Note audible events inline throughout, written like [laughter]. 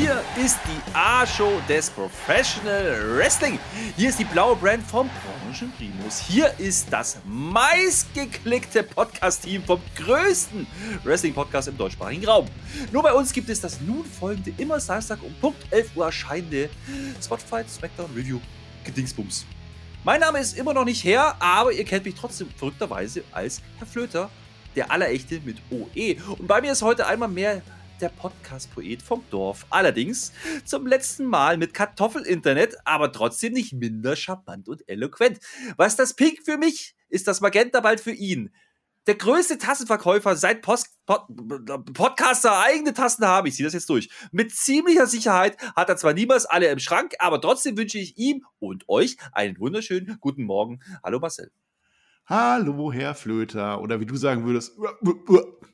Hier ist die A-Show des Professional Wrestling. Hier ist die blaue Brand vom Branchenprimus. Hier ist das meistgeklickte Podcast-Team vom größten Wrestling-Podcast im deutschsprachigen Raum. Nur bei uns gibt es das nun folgende, immer Samstag um Punkt 11 Uhr erscheinende Spotify Smackdown Review Gedingsbums. Mein Name ist immer noch nicht her, aber ihr kennt mich trotzdem verrückterweise als Herr Flöter, der Allerechte mit OE. Und bei mir ist heute einmal mehr der Podcast-Poet vom Dorf. Allerdings zum letzten Mal mit Kartoffelinternet, aber trotzdem nicht minder charmant und eloquent. Was das Pink für mich, ist das Magenta bald für ihn. Der größte Tassenverkäufer seit Post, Pod, Podcaster eigene Tassen haben. Ich ziehe das jetzt durch. Mit ziemlicher Sicherheit hat er zwar niemals alle im Schrank, aber trotzdem wünsche ich ihm und euch einen wunderschönen guten Morgen. Hallo Marcel. Hallo, Herr Flöter. Oder wie du sagen würdest,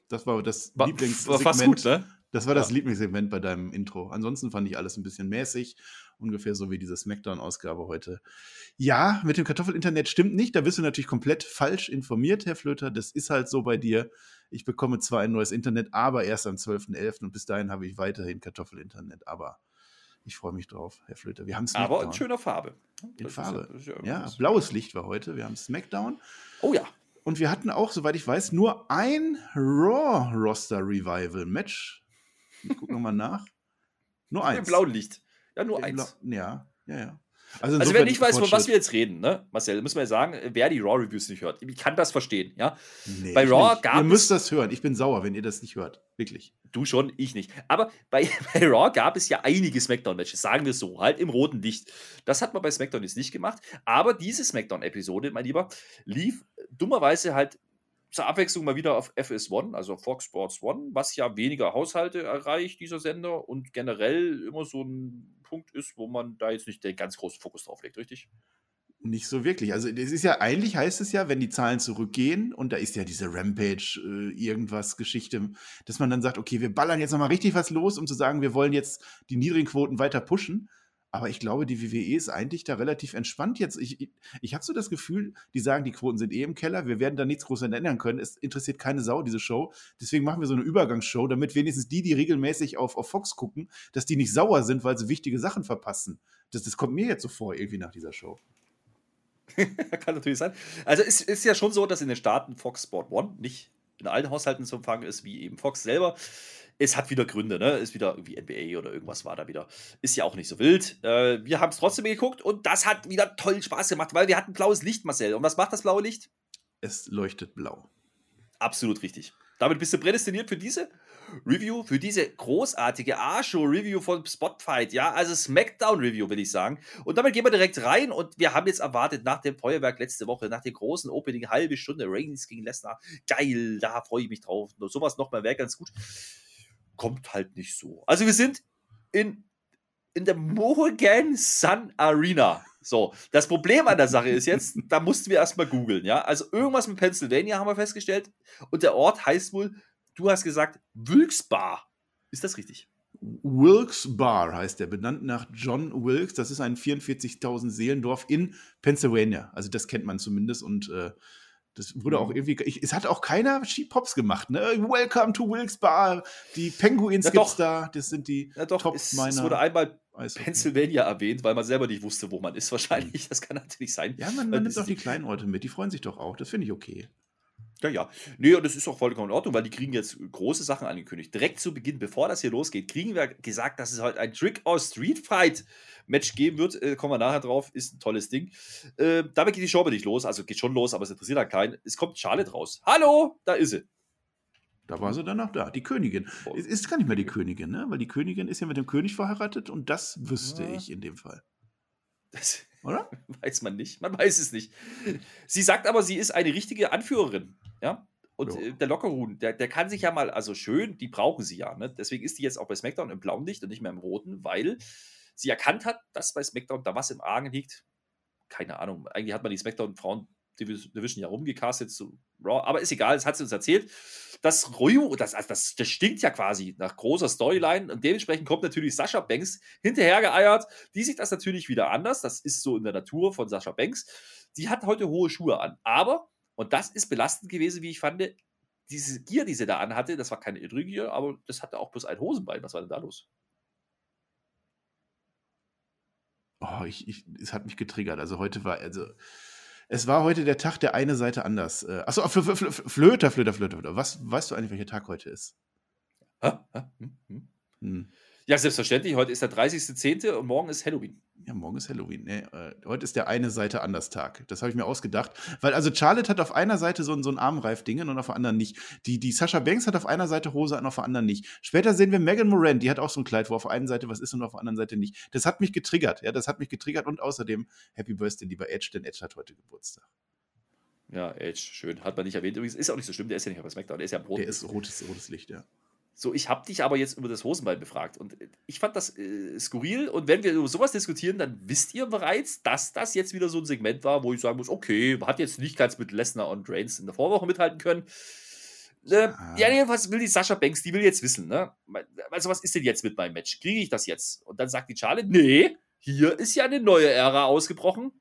das war das War, Lieblingssegment. war fast gut, ne? Das war das Ja. Lieblingssegment bei deinem Intro. Ansonsten fand ich alles ein bisschen mäßig. Ungefähr so wie diese Smackdown-Ausgabe heute. Ja, mit dem Kartoffelinternet stimmt nicht. Da bist du natürlich komplett falsch informiert, Herr Flöter. Das ist halt so bei dir. Ich bekomme zwar ein neues Internet, aber erst am 12.11. und bis dahin habe ich weiterhin Kartoffelinternet. Aber ich freue mich drauf, Herr Flöter. Wir haben Aber Smackdown. in schöner Farbe. In Das ist Farbe. das ist ja Ja, blaues Licht war heute. Wir haben Smackdown. Oh ja. Und wir hatten auch, soweit ich weiß, nur ein Raw-Roster-Revival-Match. Ich gucke nochmal nach. Nur Im eins. blauen Licht. Ja, nur Im eins. Blau- Ja, ja, ja. Also insofern wer nicht weiß, von was wir jetzt reden, ne, Marcel, müssen wir ja sagen, wer die Raw-Reviews nicht hört. Ich kann das verstehen, ja. Nee, bei Raw gab Ihr müsst das hören. Ich bin sauer, wenn ihr das nicht hört. Wirklich. Du schon, ich nicht. Aber bei, [laughs] bei Raw gab es ja einige Smackdown-Matches, sagen wir es so, halt im roten Licht. Das hat man bei Smackdown jetzt nicht gemacht. Aber diese Smackdown-Episode, mein Lieber, lief dummerweise halt zur Abwechslung mal wieder auf FS1, also Fox Sports One, was ja weniger Haushalte erreicht, dieser Sender, und generell immer so ein Punkt ist, wo man da jetzt nicht den ganz großen Fokus drauf legt, richtig? Nicht so wirklich. Also, es ist ja, eigentlich heißt es ja, wenn die Zahlen zurückgehen und da ist ja diese Rampage, äh, irgendwas Geschichte, dass man dann sagt, okay, wir ballern jetzt nochmal richtig was los, um zu sagen, wir wollen jetzt die niedrigen Quoten weiter pushen. Aber ich glaube, die WWE ist eigentlich da relativ entspannt jetzt. Ich, ich, ich habe so das Gefühl, die sagen, die Quoten sind eh im Keller, wir werden da nichts groß ändern können. Es interessiert keine Sau, diese Show. Deswegen machen wir so eine Übergangsshow, damit wenigstens die, die regelmäßig auf, auf Fox gucken, dass die nicht sauer sind, weil sie wichtige Sachen verpassen. Das, das kommt mir jetzt so vor, irgendwie nach dieser Show. [laughs] Kann natürlich sein. Also es ist ja schon so, dass in den Staaten Fox Sport One nicht in allen Haushalten zu empfangen ist, wie eben Fox selber. Es hat wieder Gründe, ne? Ist wieder irgendwie NBA oder irgendwas war da wieder. Ist ja auch nicht so wild. Äh, wir haben es trotzdem geguckt und das hat wieder toll Spaß gemacht, weil wir hatten blaues Licht, Marcel. Und was macht das blaue Licht? Es leuchtet blau. Absolut richtig. Damit bist du prädestiniert für diese Review, für diese großartige A-Show-Review von Spotfight, ja, also Smackdown-Review, will ich sagen. Und damit gehen wir direkt rein und wir haben jetzt erwartet, nach dem Feuerwerk letzte Woche, nach dem großen Opening, halbe Stunde Reigns gegen Lesnar, geil, da freue ich mich drauf. Nur sowas nochmal wäre ganz gut. Kommt halt nicht so. Also wir sind in, in der Morgan Sun Arena. So, das Problem an der Sache ist jetzt, [laughs] da mussten wir erstmal googeln, ja. Also irgendwas mit Pennsylvania haben wir festgestellt. Und der Ort heißt wohl, du hast gesagt, Wilkes-Bar. Ist das richtig? Wilkes Bar heißt der, benannt nach John Wilkes. Das ist ein 44.000 Seelendorf in Pennsylvania. Also das kennt man zumindest und äh, das wurde auch Mhm. irgendwie. Ich, es hat auch keiner Ski-Pops gemacht, ne? Welcome to Wilkes Bar. Die Penguins Ja, gibt's da. Das sind die Ja, doch, Tops es, es meiner wurde einmal Eishockey. Pennsylvania erwähnt, weil man selber nicht wusste, wo man ist, wahrscheinlich. [laughs] Das kann natürlich sein. Ja, man, man nimmt das auch die kleinen Orte mit. Die freuen sich doch auch. Das finde ich okay. Ja, ja. Nee, und das ist auch vollkommen in Ordnung, weil die kriegen jetzt große Sachen angekündigt. Direkt zu Beginn, bevor das hier losgeht, kriegen wir gesagt, dass es heute ein Trick or Street Fight Match geben wird. Äh, kommen wir nachher drauf. Ist ein tolles Ding. Äh, damit geht die Show aber nicht los. Also geht schon los, aber es interessiert halt keinen. Es kommt Charlotte raus. Hallo, da ist sie. Da war sie dann auch da. Die Königin. Oh. Es ist gar nicht mehr die Königin, ne? Weil die Königin ist ja mit dem König verheiratet und das wüsste Ja. ich in dem Fall. Das [laughs] Oder? [laughs] weiß man nicht. Man weiß es nicht. Sie sagt aber, sie ist eine richtige Anführerin. Ja. Und Ja. äh, der Lockerhuhn, der, der kann sich ja mal, also schön, die brauchen sie ja. Ne? Deswegen ist die jetzt auch bei SmackDown im blauen Licht und nicht mehr im roten, weil sie erkannt hat, dass bei SmackDown da was im Argen liegt. Keine Ahnung. Eigentlich hat man die SmackDown-Frauen Division ja rumgecastet zu Raw, aber ist egal, das hat sie uns erzählt. Das Ryu, das, also das, das stinkt ja quasi nach großer Storyline und dementsprechend kommt natürlich Sascha Banks hinterhergeeiert. Die sieht das natürlich wieder anders, das ist so in der Natur von Sascha Banks. Die hat heute hohe Schuhe an, aber, und das ist belastend gewesen, wie ich fand, diese Gier, die sie da anhatte, das war keine Idrü-Gier, aber das hatte auch bloß ein Hosenbein. Was war denn da los? Oh, ich, ich, es hat mich getriggert. Also heute war, also es war heute der Tag der eine Seite anders. Äh, achso, Flöter, Flöter, Flöter, Flöter. Was weißt du eigentlich, welcher Tag heute ist? Hä? Hm, hm. Hm. Ja, selbstverständlich. Heute ist der 30.10. und morgen ist Halloween. Ja, morgen ist Halloween. Nee, äh, heute ist der eine Seite anders Tag. Das habe ich mir ausgedacht. Weil also Charlotte hat auf einer Seite so, ein, so ein Armreif-Dingen und auf der anderen nicht. Die, die Sascha Banks hat auf einer Seite Hose und auf der anderen nicht. Später sehen wir Megan Moran, die hat auch so ein Kleid, wo auf der einen Seite was ist und auf der anderen Seite nicht. Das hat mich getriggert. Ja, das hat mich getriggert und außerdem Happy Birthday, lieber Edge, denn Edge hat heute Geburtstag. Ja, Edge, schön. Hat man nicht erwähnt. Übrigens ist auch nicht so schlimm, der ist ja nicht auf SmackDown, der ist ja rot. Der ist rotes, rotes Licht, ja. So, ich habe dich aber jetzt über das Hosenbein befragt und ich fand das äh, skurril und wenn wir über sowas diskutieren, dann wisst ihr bereits, dass das jetzt wieder so ein Segment war, wo ich sagen muss, okay, hat jetzt nicht ganz mit Lesnar und Reigns in der Vorwoche mithalten können. Äh, ja, jedenfalls will die Sascha Banks, die will jetzt wissen, ne? Also, was ist denn jetzt mit meinem Match? Kriege ich das jetzt? Und dann sagt die Charlotte, nee, hier ist ja eine neue Ära ausgebrochen.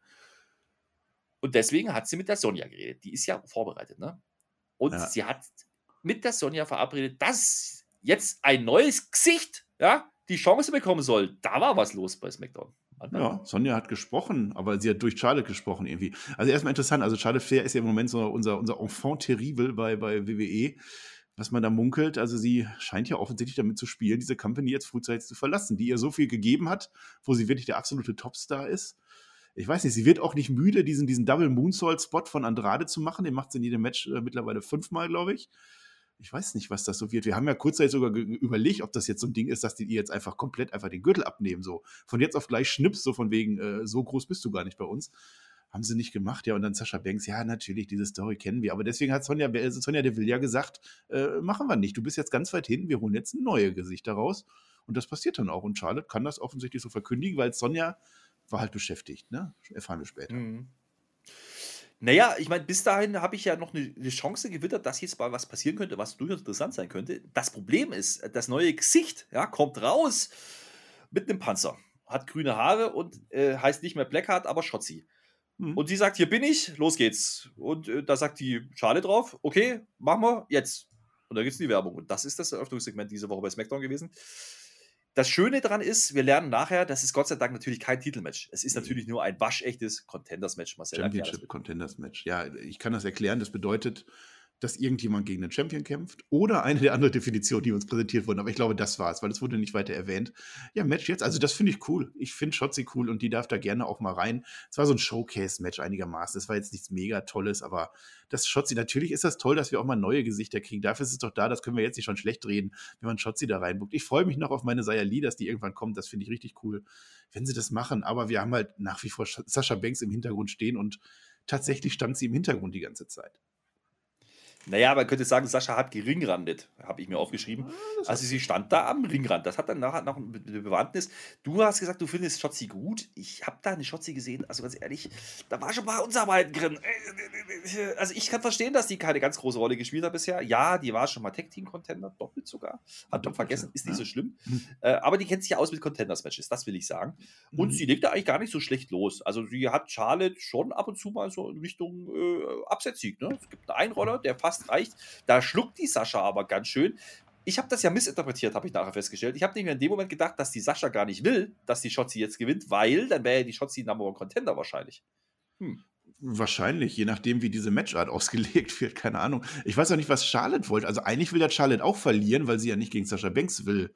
Und deswegen hat sie mit der Sonja geredet. Die ist ja vorbereitet, ne? Und ja. sie hat mit der Sonja verabredet, dass jetzt ein neues Gesicht, ja, die Chance bekommen soll. Da war was los bei SmackDown. Ja, Sonja hat gesprochen, aber sie hat durch Charlotte gesprochen irgendwie. Also erstmal interessant, also Charlotte Flair ist ja im Moment so unser, unser Enfant terrible bei, bei WWE, was man da munkelt. Also sie scheint ja offensichtlich damit zu spielen, diese Company jetzt frühzeitig zu verlassen, die ihr so viel gegeben hat, wo sie wirklich der absolute Topstar ist. Ich weiß nicht, sie wird auch nicht müde, diesen, diesen Double Moonsault-Spot von Andrade zu machen. Den macht sie in jedem Match äh, mittlerweile fünfmal, glaube ich ich weiß nicht, was das so wird. Wir haben ja kurzzeitig sogar überlegt, ob das jetzt so ein Ding ist, dass die jetzt einfach komplett einfach den Gürtel abnehmen. So von jetzt auf gleich schnips, so von wegen, äh, so groß bist du gar nicht bei uns. Haben sie nicht gemacht, ja. Und dann Sascha Banks, ja, natürlich, diese Story kennen wir. Aber deswegen hat Sonja, äh, Sonja Deville ja gesagt, äh, machen wir nicht. Du bist jetzt ganz weit hinten, wir holen jetzt neue Gesichter raus. Und das passiert dann auch. Und Charlotte kann das offensichtlich so verkündigen, weil Sonja war halt beschäftigt, ne? Erfahren wir später. Mhm. Naja, ich meine, bis dahin habe ich ja noch eine, eine, Chance gewittert, dass jetzt mal was passieren könnte, was durchaus interessant sein könnte. Das Problem ist, das neue Gesicht ja, kommt raus mit einem Panzer, hat grüne Haare und äh, heißt nicht mehr Blackheart, aber Schotzi. Mhm. Und sie sagt, hier bin ich, los geht's. Und äh, da sagt die Schale drauf, okay, machen wir jetzt. Und da gibt es die Werbung. Und das ist das Eröffnungssegment diese Woche bei SmackDown gewesen. Das Schöne daran ist, wir lernen nachher, das ist Gott sei Dank natürlich kein Titelmatch. Es ist natürlich nur ein waschechtes Contenders-Match, Marcel. Championship Contenders-Match. Ja, ich kann das erklären. Das bedeutet, dass irgendjemand gegen einen Champion kämpft oder eine der anderen Definitionen, die uns präsentiert wurden. Aber ich glaube, das war es, weil es wurde nicht weiter erwähnt. Ja, Match jetzt, also das finde ich cool. Ich finde Shotzi cool und die darf da gerne auch mal rein. Es war so ein Showcase-Match einigermaßen. Es war jetzt nichts mega Tolles, aber das Shotzi, natürlich ist das toll, dass wir auch mal neue Gesichter kriegen. Dafür ist es doch da, das können wir jetzt nicht schon schlecht reden, wenn man Shotzi da reinbuckt. Ich freue mich noch auf meine Sayali, dass die irgendwann kommt. Das finde ich richtig cool, wenn sie das machen. Aber wir haben halt nach wie vor Sascha Banks im Hintergrund stehen und tatsächlich stand sie im Hintergrund die ganze Zeit. Naja, man könnte sagen, Sascha hat geringrandet, habe ich mir aufgeschrieben. Ah, also sie stand da am Ringrand. Das hat dann nachher noch eine Bewandtnis. Du hast gesagt, du findest Schotzi gut. Ich habe da eine Schotzi gesehen, also ganz ehrlich, da war schon mal Unsarbeiten drin. Also ich kann verstehen, dass die keine ganz große Rolle gespielt hat bisher. Ja, die war schon mal Tech-Team-Contender, doppelt sogar. Hat doch vergessen, ist nicht so schlimm. Hm. Äh, aber die kennt sich ja aus mit Contenders-Matches, das will ich sagen. Und mhm. sie legt da eigentlich gar nicht so schlecht los. Also sie hat Charlotte schon ab und zu mal so in Richtung äh, Absetzsieg. Ne? Es gibt einen Einroller, der fast fast reicht. Da schluckt die Sascha aber ganz schön. Ich habe das ja missinterpretiert, habe ich nachher festgestellt. Ich habe nämlich in dem Moment gedacht, dass die Sascha gar nicht will, dass die Shotzi jetzt gewinnt, weil dann wäre ja die Shotzi Number One Contender wahrscheinlich. Hm. Wahrscheinlich, je nachdem, wie diese Matchart [laughs] ausgelegt wird, keine Ahnung. Ich weiß auch nicht, was Charlotte wollte. Also eigentlich will ja Charlotte auch verlieren, weil sie ja nicht gegen Sascha Banks will.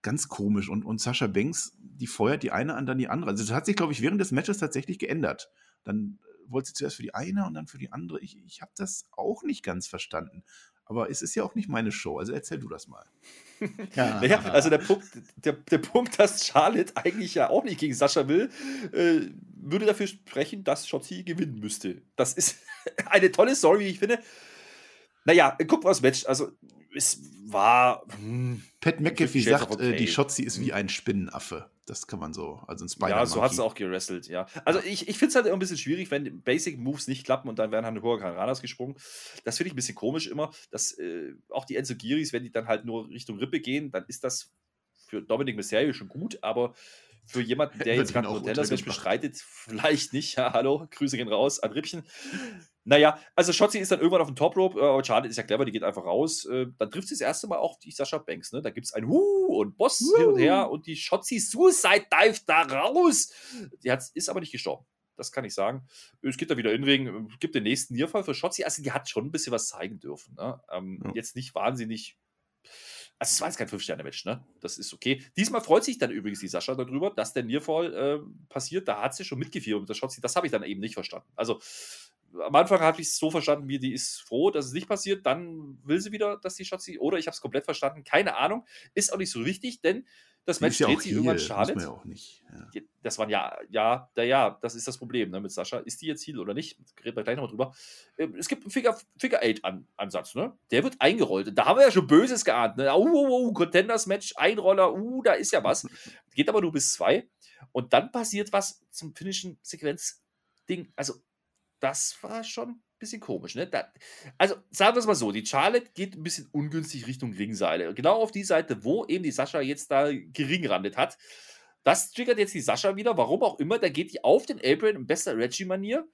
Ganz komisch. Und, und Sascha Banks, die feuert die eine an, dann die andere. Also das hat sich, glaube ich, während des Matches tatsächlich geändert. Dann wollte sie zuerst für die eine und dann für die andere. Ich, ich habe das auch nicht ganz verstanden. Aber es ist ja auch nicht meine Show, also erzähl du das mal. Ja. [laughs] naja, also der Punkt, der, der Punkt, dass Charlotte eigentlich ja auch nicht gegen Sascha will, äh, würde dafür sprechen, dass Shotzi gewinnen müsste. Das ist [laughs] eine tolle Story, wie ich finde. Naja, guck mal das Match. Also es war. Hm, Pat McAfee sagt, okay. äh, die Shotzi ist wie hm. ein Spinnenaffe. Das kann man so, also ein spider Ja, so hat es auch gerestelt, ja. Also ich, ich finde es halt immer ein bisschen schwierig, wenn Basic Moves nicht klappen und dann werden halt Huracan Ranas gesprungen. Das finde ich ein bisschen komisch immer, dass äh, auch die Enzo Giris, wenn die dann halt nur Richtung Rippe gehen, dann ist das für Dominic Mysterio schon gut, aber für jemanden, der jetzt gerade Modellas bestreitet, [laughs] vielleicht nicht. Ja, hallo, Grüße gehen raus an Rippchen. Naja, also Shotzi ist dann irgendwann auf dem Top Rope, aber Charlotte ist ja clever, die geht einfach raus. Äh, dann trifft sie das erste Mal auch die Sascha Banks, ne? Da gibt es ein Huh und Boss uh. hin und her und die Shotzi Suicide Dive da raus. Die hat, ist aber nicht gestorben. Das kann ich sagen. Es geht da wieder in Ring, gibt den nächsten Nierfall für Shotzi. Also, die hat schon ein bisschen was zeigen dürfen. Ne? Ähm, ja. Jetzt nicht wahnsinnig also es war jetzt kein Fünf-Sterne-Match, ne? Das ist okay. Diesmal freut sich dann übrigens die Sascha darüber, dass der Nearfall äh, passiert. Da hat sie schon mitgefiebert mit der Shotzi. Das habe ich dann eben nicht verstanden. Also am Anfang habe ich es so verstanden, wie die ist froh, dass es nicht passiert. Dann will sie wieder, dass die Shotzi, oder ich habe es komplett verstanden. Keine Ahnung. Ist auch nicht so wichtig, denn das Match dreht sich irgendwann Charlotte. Ja auch nicht. Ja. Das waren ja, ja, ja, ja, das ist das Problem ne, mit Sascha. Ist die jetzt Heal oder nicht? Reden wir gleich nochmal drüber. Ähm, es gibt einen Figure, Figure Eight Ansatz, ne? Der wird eingerollt. Da haben wir ja schon Böses geahnt, ne? Uh, uh, uh, Contenders Match, Einroller, uh, da ist ja was. Geht aber nur bis zwei. Und dann passiert was zum finnischen Sequenz-Ding. Also, das war schon bisschen komisch, ne? Da, also sagen wir es mal so, die Charlotte geht ein bisschen ungünstig Richtung Ringseile. Genau auf die Seite, wo eben die Sascha jetzt da geringrandet hat. Das triggert jetzt die Sascha wieder, warum auch immer. Da geht die auf den Apron in bester Reggie-Manier.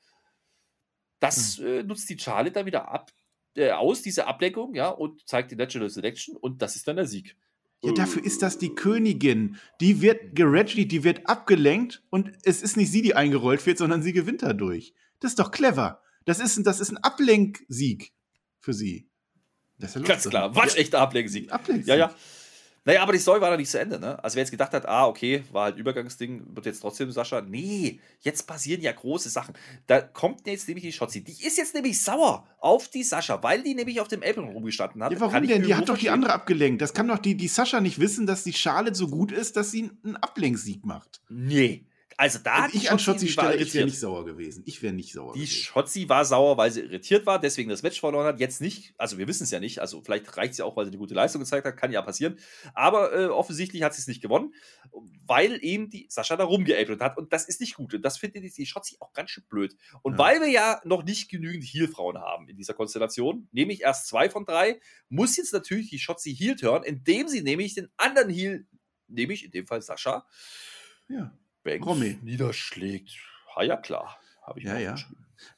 Das hm. äh, nutzt die Charlotte dann wieder ab, äh, aus, diese Ablenkung, ja, und zeigt die Natural Selection und das ist dann der Sieg. Ja, dafür ist das die Königin. Die wird gereggie, die wird abgelenkt und es ist nicht sie, die eingerollt wird, sondern sie gewinnt dadurch. Das ist doch clever. Das ist, das ist ein Ablenksieg für sie. Das ist ja Ganz klar, waschechter Ablenksieg. Ablenksieg. Ja, ja. Naja, aber die Story war noch nicht zu Ende, ne? Also wer jetzt gedacht hat, ah, okay, war halt Übergangsding, wird jetzt trotzdem Sascha. Nee, jetzt passieren ja große Sachen. Da kommt jetzt nämlich die Shotzi. Die ist jetzt nämlich sauer auf die Sascha, weil die nämlich auf dem Apron rumgestanden hat. Ja, warum denn? Die hat doch die andere abgelenkt. Das kann doch die, die Sascha nicht wissen, dass die Charlotte so gut ist, dass sie einen Ablenksieg macht. Nee. Also da also ich an Schotzi Stelle, ich wäre nicht sauer gewesen. Ich wäre nicht sauer. Die gewesen. Schotzi war sauer, weil sie irritiert war, deswegen das Match verloren hat. Jetzt nicht, also wir wissen es ja nicht. Also vielleicht reicht es ja auch, weil sie eine gute Leistung gezeigt hat, kann ja passieren. Aber äh, offensichtlich hat sie es nicht gewonnen, weil eben die Sascha da rumgeapelt hat und das ist nicht gut. Und das findet die Schotzi auch ganz schön blöd. Und ja. weil wir ja noch nicht genügend Heal-Frauen haben in dieser Konstellation, nämlich erst zwei von drei, muss jetzt natürlich die Schotzi Heal turn, indem sie nämlich den anderen Heal, nämlich in dem Fall Sascha, ja Banks Romy. niederschlägt. Ha, ja, klar. Habe ich ja, ja.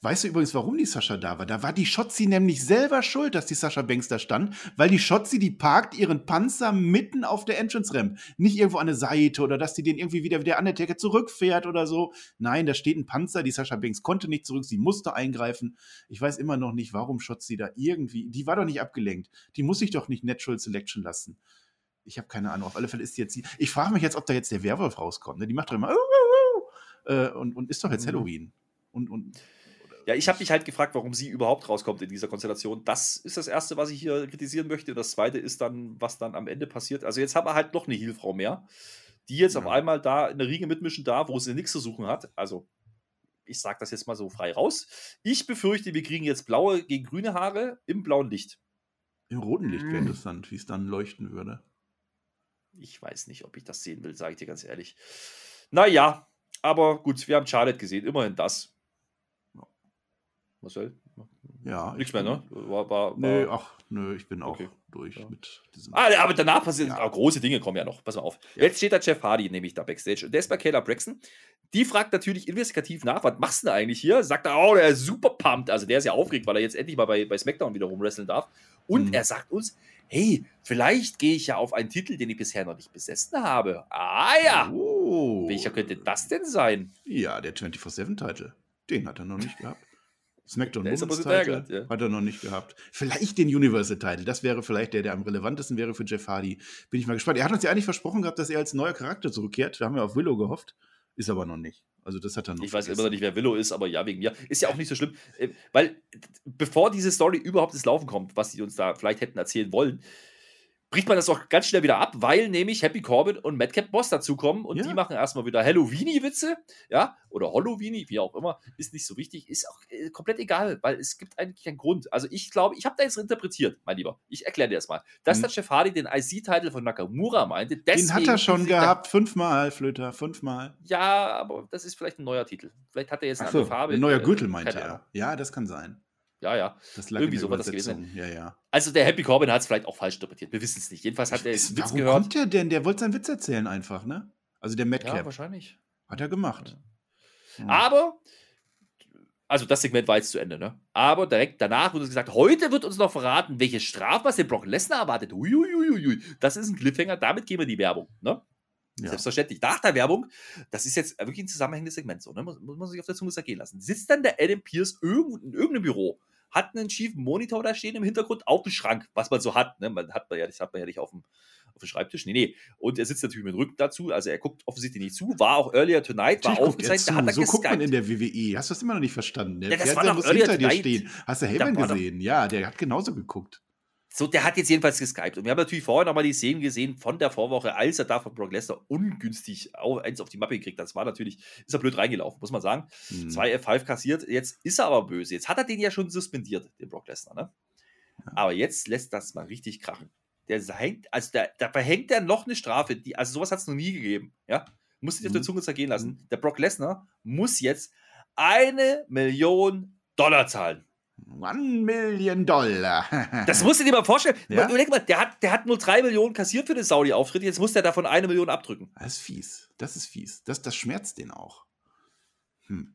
Weißt du übrigens, warum die Sascha da war? Da war die Schotzi nämlich selber schuld, dass die Sascha Banks da stand, weil die Schotzi, die parkt ihren Panzer mitten auf der Entrance-Ramp. Nicht irgendwo an der Seite oder dass die den irgendwie wieder wie der Undertaker zurückfährt oder so. Nein, da steht ein Panzer, die Sascha Banks konnte nicht zurück, sie musste eingreifen. Ich weiß immer noch nicht, warum Schotzi da irgendwie, die war doch nicht abgelenkt. Die muss sich doch nicht Natural Selection lassen. Ich habe keine Ahnung. Auf alle Fälle ist die jetzt. Ich frage mich jetzt, ob da jetzt der Werwolf rauskommt. Ne? Die macht doch immer. Äh, und, und ist doch jetzt mhm. Halloween. Und, und, ja, ich habe mich halt gefragt, warum sie überhaupt rauskommt in dieser Konstellation. Das ist das Erste, was ich hier kritisieren möchte. Und das Zweite ist dann, was dann am Ende passiert. Also jetzt haben wir halt noch eine Heelfrau mehr, die jetzt ja. auf einmal da in der Riege mitmischen darf, wo sie nichts zu suchen hat. Also ich sage das jetzt mal so frei raus. Ich befürchte, wir kriegen jetzt blaue gegen grüne Haare im blauen Licht. Im roten Licht wäre mhm. interessant, wie es dann leuchten würde. Ich weiß nicht, ob ich das sehen will, sage ich dir ganz ehrlich. Naja, aber gut, wir haben Charlotte gesehen, immerhin das. Marcel? Ja. Nichts mehr, ne? War, war, war, nee, ach, nö, ich bin auch okay. durch ja. mit diesem. Ah, aber danach passieren ja. große Dinge, kommen ja noch. Pass mal auf. Ja. Jetzt steht da Jeff Hardy, nämlich da Backstage. Und der ist bei Kayla Braxton. Die fragt natürlich investigativ nach, was machst du denn eigentlich hier? Sagt er, oh, der ist super pumped. Also der ist ja aufgeregt, weil er jetzt endlich mal bei, bei SmackDown wieder rumwresteln darf. Und mhm. er sagt uns, hey, vielleicht gehe ich ja auf einen Titel, den ich bisher noch nicht besessen habe. Ah ja. Oh. Welcher könnte das denn sein? Ja, der 24-7-Titel. Den hat er noch nicht gehabt. [laughs] SmackDown Women's Title ja. hat er noch nicht gehabt. Vielleicht den Universal Title. Das wäre vielleicht der, der am relevantesten wäre für Jeff Hardy. Bin ich mal gespannt. Er hat uns ja eigentlich versprochen gehabt, dass er als neuer Charakter zurückkehrt. Da haben wir auf Willow gehofft. Ist aber noch nicht. Also das hat er noch. Ich weiß immer noch nicht, wer Willow ist, aber ja, wegen mir. Ist ja auch nicht so schlimm. Äh, weil bevor diese Story überhaupt ins Laufen kommt, was die uns da vielleicht hätten erzählen wollen, bricht man das auch ganz schnell wieder ab, weil nämlich Happy Corbin und Madcap Boss dazukommen und Ja. die machen erstmal wieder Halloweeny-Witze, ja, oder Halloweeny, wie auch immer, ist nicht so wichtig, ist auch äh, komplett egal, weil es gibt eigentlich keinen Grund. Also ich glaube, ich habe da jetzt interpretiert, mein Lieber. Ich erkläre dir das mal. Dass Mhm. der Jeff Hardy den IC-Titel von Nakamura meinte, deswegen Den hat er schon gehabt, fünfmal, Flöter, fünfmal. Ja, aber das ist vielleicht ein neuer Titel. Vielleicht hat er jetzt eine Achso, andere Farbe. ein neuer äh, Gürtel meinte er. Ja, das kann sein. Ja, ja. Das lag Irgendwie in der so war das Übersetzung. Ja, ja. Also der Happy Corbin hat es vielleicht auch falsch interpretiert. Wir wissen es nicht. Jedenfalls hat er Ist- jetzt Witz Warum gehört. kommt der denn? Der wollte seinen Witz erzählen einfach, ne? Also der Ja, Madcap. wahrscheinlich. hat er gemacht. Hm. Aber, also das Segment war jetzt zu Ende, ne? Aber direkt danach wurde gesagt, heute wird uns noch verraten, welche Strafmaß den Brock Lesnar erwartet. Uiuiuiui. Das ist ein Cliffhanger, damit gehen wir die Werbung, ne? Ja. Selbstverständlich. Nach der Werbung, das ist jetzt wirklich ein zusammenhängendes Segment, so, ne? Muss, muss man sich auf der Zunge zergehen lassen. Sitzt dann der Adam Pierce irgend, in irgendeinem Büro, hat einen schiefen Monitor da stehen im Hintergrund, auf dem Schrank, was man so hat, ne? Man hat man ja, das hat man ja nicht auf dem, auf dem Schreibtisch. Nee, nee. Und er sitzt natürlich mit dem Rücken dazu, also er guckt offensichtlich nicht zu, war auch Earlier Tonight, war Natürlich aufgezeichnet, da hat er So guckt man geskypt. in der WWE. Hast du das immer noch nicht verstanden? Der Ja, das war Fernseher doch muss Earlier hinter dir Tonight. stehen. Hast du Heyman war gesehen? Ja, der hat genauso geguckt. So, der hat jetzt jedenfalls geskypt. Und wir haben natürlich vorher nochmal die Szenen gesehen von der Vorwoche, als er da von Brock Lesnar ungünstig au- eins auf die Mappe gekriegt hat. Das war natürlich, ist er blöd reingelaufen, muss man sagen. Hm. Zwei F5 kassiert, jetzt ist er aber böse. Jetzt hat er den ja schon suspendiert, den Brock Lesnar, ne? Aber jetzt lässt das mal richtig krachen. Der hängt, also da, da verhängt er noch eine Strafe, die, also sowas hat es noch nie gegeben, ja? Muss sich auf der Mhm. Zunge zergehen lassen. Der Brock Lesnar muss jetzt eine Million Dollar zahlen. One Million Dollar. [laughs] Das musst du dir mal vorstellen. Ja? Überleg mal, der hat, der hat nur drei Millionen kassiert für den Saudi-Auftritt, jetzt muss der davon eine Million abdrücken. Das ist fies. Das ist fies. Das, das schmerzt den auch. Hm.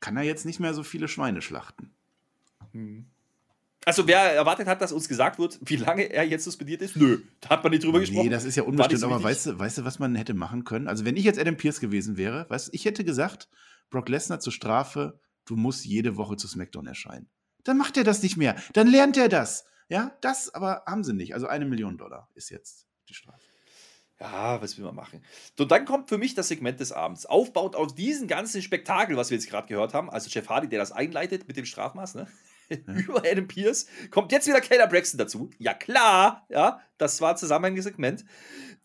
Kann er jetzt nicht mehr so viele Schweine schlachten? Also, wer erwartet hat, dass uns gesagt wird, wie lange er jetzt suspendiert ist? Nö, da hat man nicht drüber gesprochen. Nee, das ist ja unbestimmt, so aber weißt du, weißt du, was man hätte machen können? Also, wenn ich jetzt Adam Pierce gewesen wäre, weißt ich hätte gesagt, Brock Lesnar zur Strafe, du musst jede Woche zu SmackDown erscheinen. Dann macht er das nicht mehr. Dann lernt er das. Ja, das aber haben sie nicht. Also eine Million Dollar ist jetzt die Strafe. Ja, was will man machen? So, dann kommt für mich das Segment des Abends. Aufbaut auf diesen ganzen Spektakel, was wir jetzt gerade gehört haben. Also Jeff Hardy, der das einleitet mit dem Strafmaß, ne? [laughs] Über Adam Pierce. Kommt jetzt wieder Kayla Braxton dazu. Ja, klar. Ja, das war ein zusammenhängendes Segment.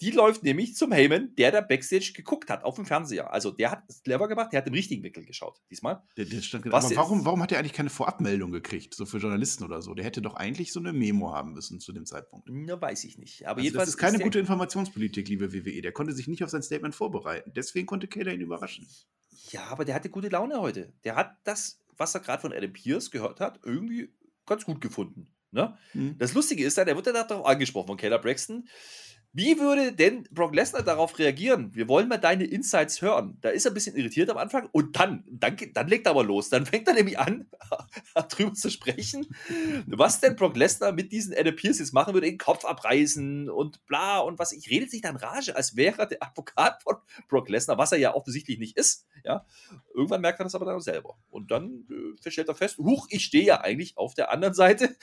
Die läuft nämlich zum Heyman, der da Backstage geguckt hat auf dem Fernseher. Also der hat es clever gemacht, der hat im richtigen Winkel geschaut. Diesmal. Der, der stand, Was aber warum, warum hat er eigentlich keine Vorabmeldung gekriegt, so für Journalisten oder so? Der hätte doch eigentlich so eine Memo haben müssen zu dem Zeitpunkt. Na, weiß ich nicht. Aber Also jedenfalls das ist keine der- gute Informationspolitik, liebe WWE. Der konnte sich nicht auf sein Statement vorbereiten. Deswegen konnte Kayla ihn überraschen. Ja, aber der hatte gute Laune heute. Der hat das, was er gerade von Adam Pierce gehört hat, irgendwie ganz gut gefunden. Ne? Hm. Das Lustige ist dann, er wird dann darauf angesprochen von Kayla Braxton. Wie würde denn Brock Lesnar darauf reagieren? Wir wollen mal deine Insights hören. Da ist er ein bisschen irritiert am Anfang und dann, dann, dann legt er aber los. Dann fängt er nämlich an, [laughs] drüber zu sprechen, was denn Brock Lesnar mit diesen Adam Pierce jetzt machen würde, den Kopf abreißen und bla und was. Ich redet sich dann Rage, als wäre er der Advokat von Brock Lesnar, was er ja offensichtlich nicht ist. Ja, irgendwann merkt er das aber dann auch selber. Und dann äh, stellt er fest, huch, ich stehe ja eigentlich auf der anderen Seite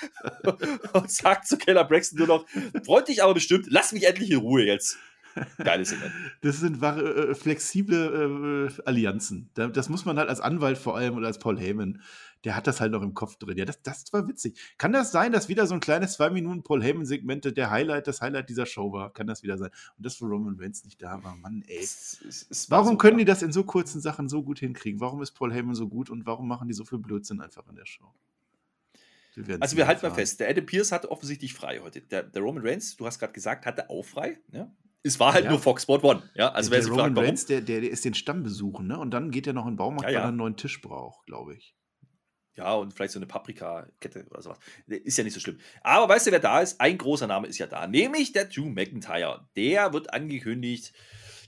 [laughs] und sagt zu Keller Braxton nur noch, freut dich aber bestimmt, lass mich endlich in Ruhe jetzt. Geiles Segment. Das sind wahre, äh, flexible äh, Allianzen. Da, das muss man halt als Anwalt vor allem oder als Paul Heyman, der hat das halt noch im Kopf drin. Ja, das, das war witzig. Kann das sein, dass wieder so ein kleines zwei Minuten Paul Heyman-Segment der Highlight, das Highlight dieser Show war? Kann das wieder sein? Und das, wo Roman Reigns nicht da war, Mann, ey. Es- es- es war Warum so können die das in so kurzen Sachen so gut hinkriegen? Warum ist Paul Heyman so gut und warum machen die so viel Blödsinn einfach in der Show? Wir Also wir halten mal fest, der Adam Pierce hatte offensichtlich frei heute. Der, der Roman Reigns, du hast gerade gesagt, hatte auch frei. Ja? Es war halt Ja. nur Fox Sport One. Ja? Also der, wer der sich Roman fragt, warum, Reigns, der, der, der ist den Stamm besuchen, ne? Und dann geht er noch in den Baumarkt, Ja, ja. weil er einen neuen Tisch braucht, glaube ich. Ja, und vielleicht so eine Paprika-Kette oder sowas. Ist ja nicht so schlimm. Aber weißt du, wer da ist? Ein großer Name ist ja da, nämlich der Drew McIntyre. Der wird angekündigt,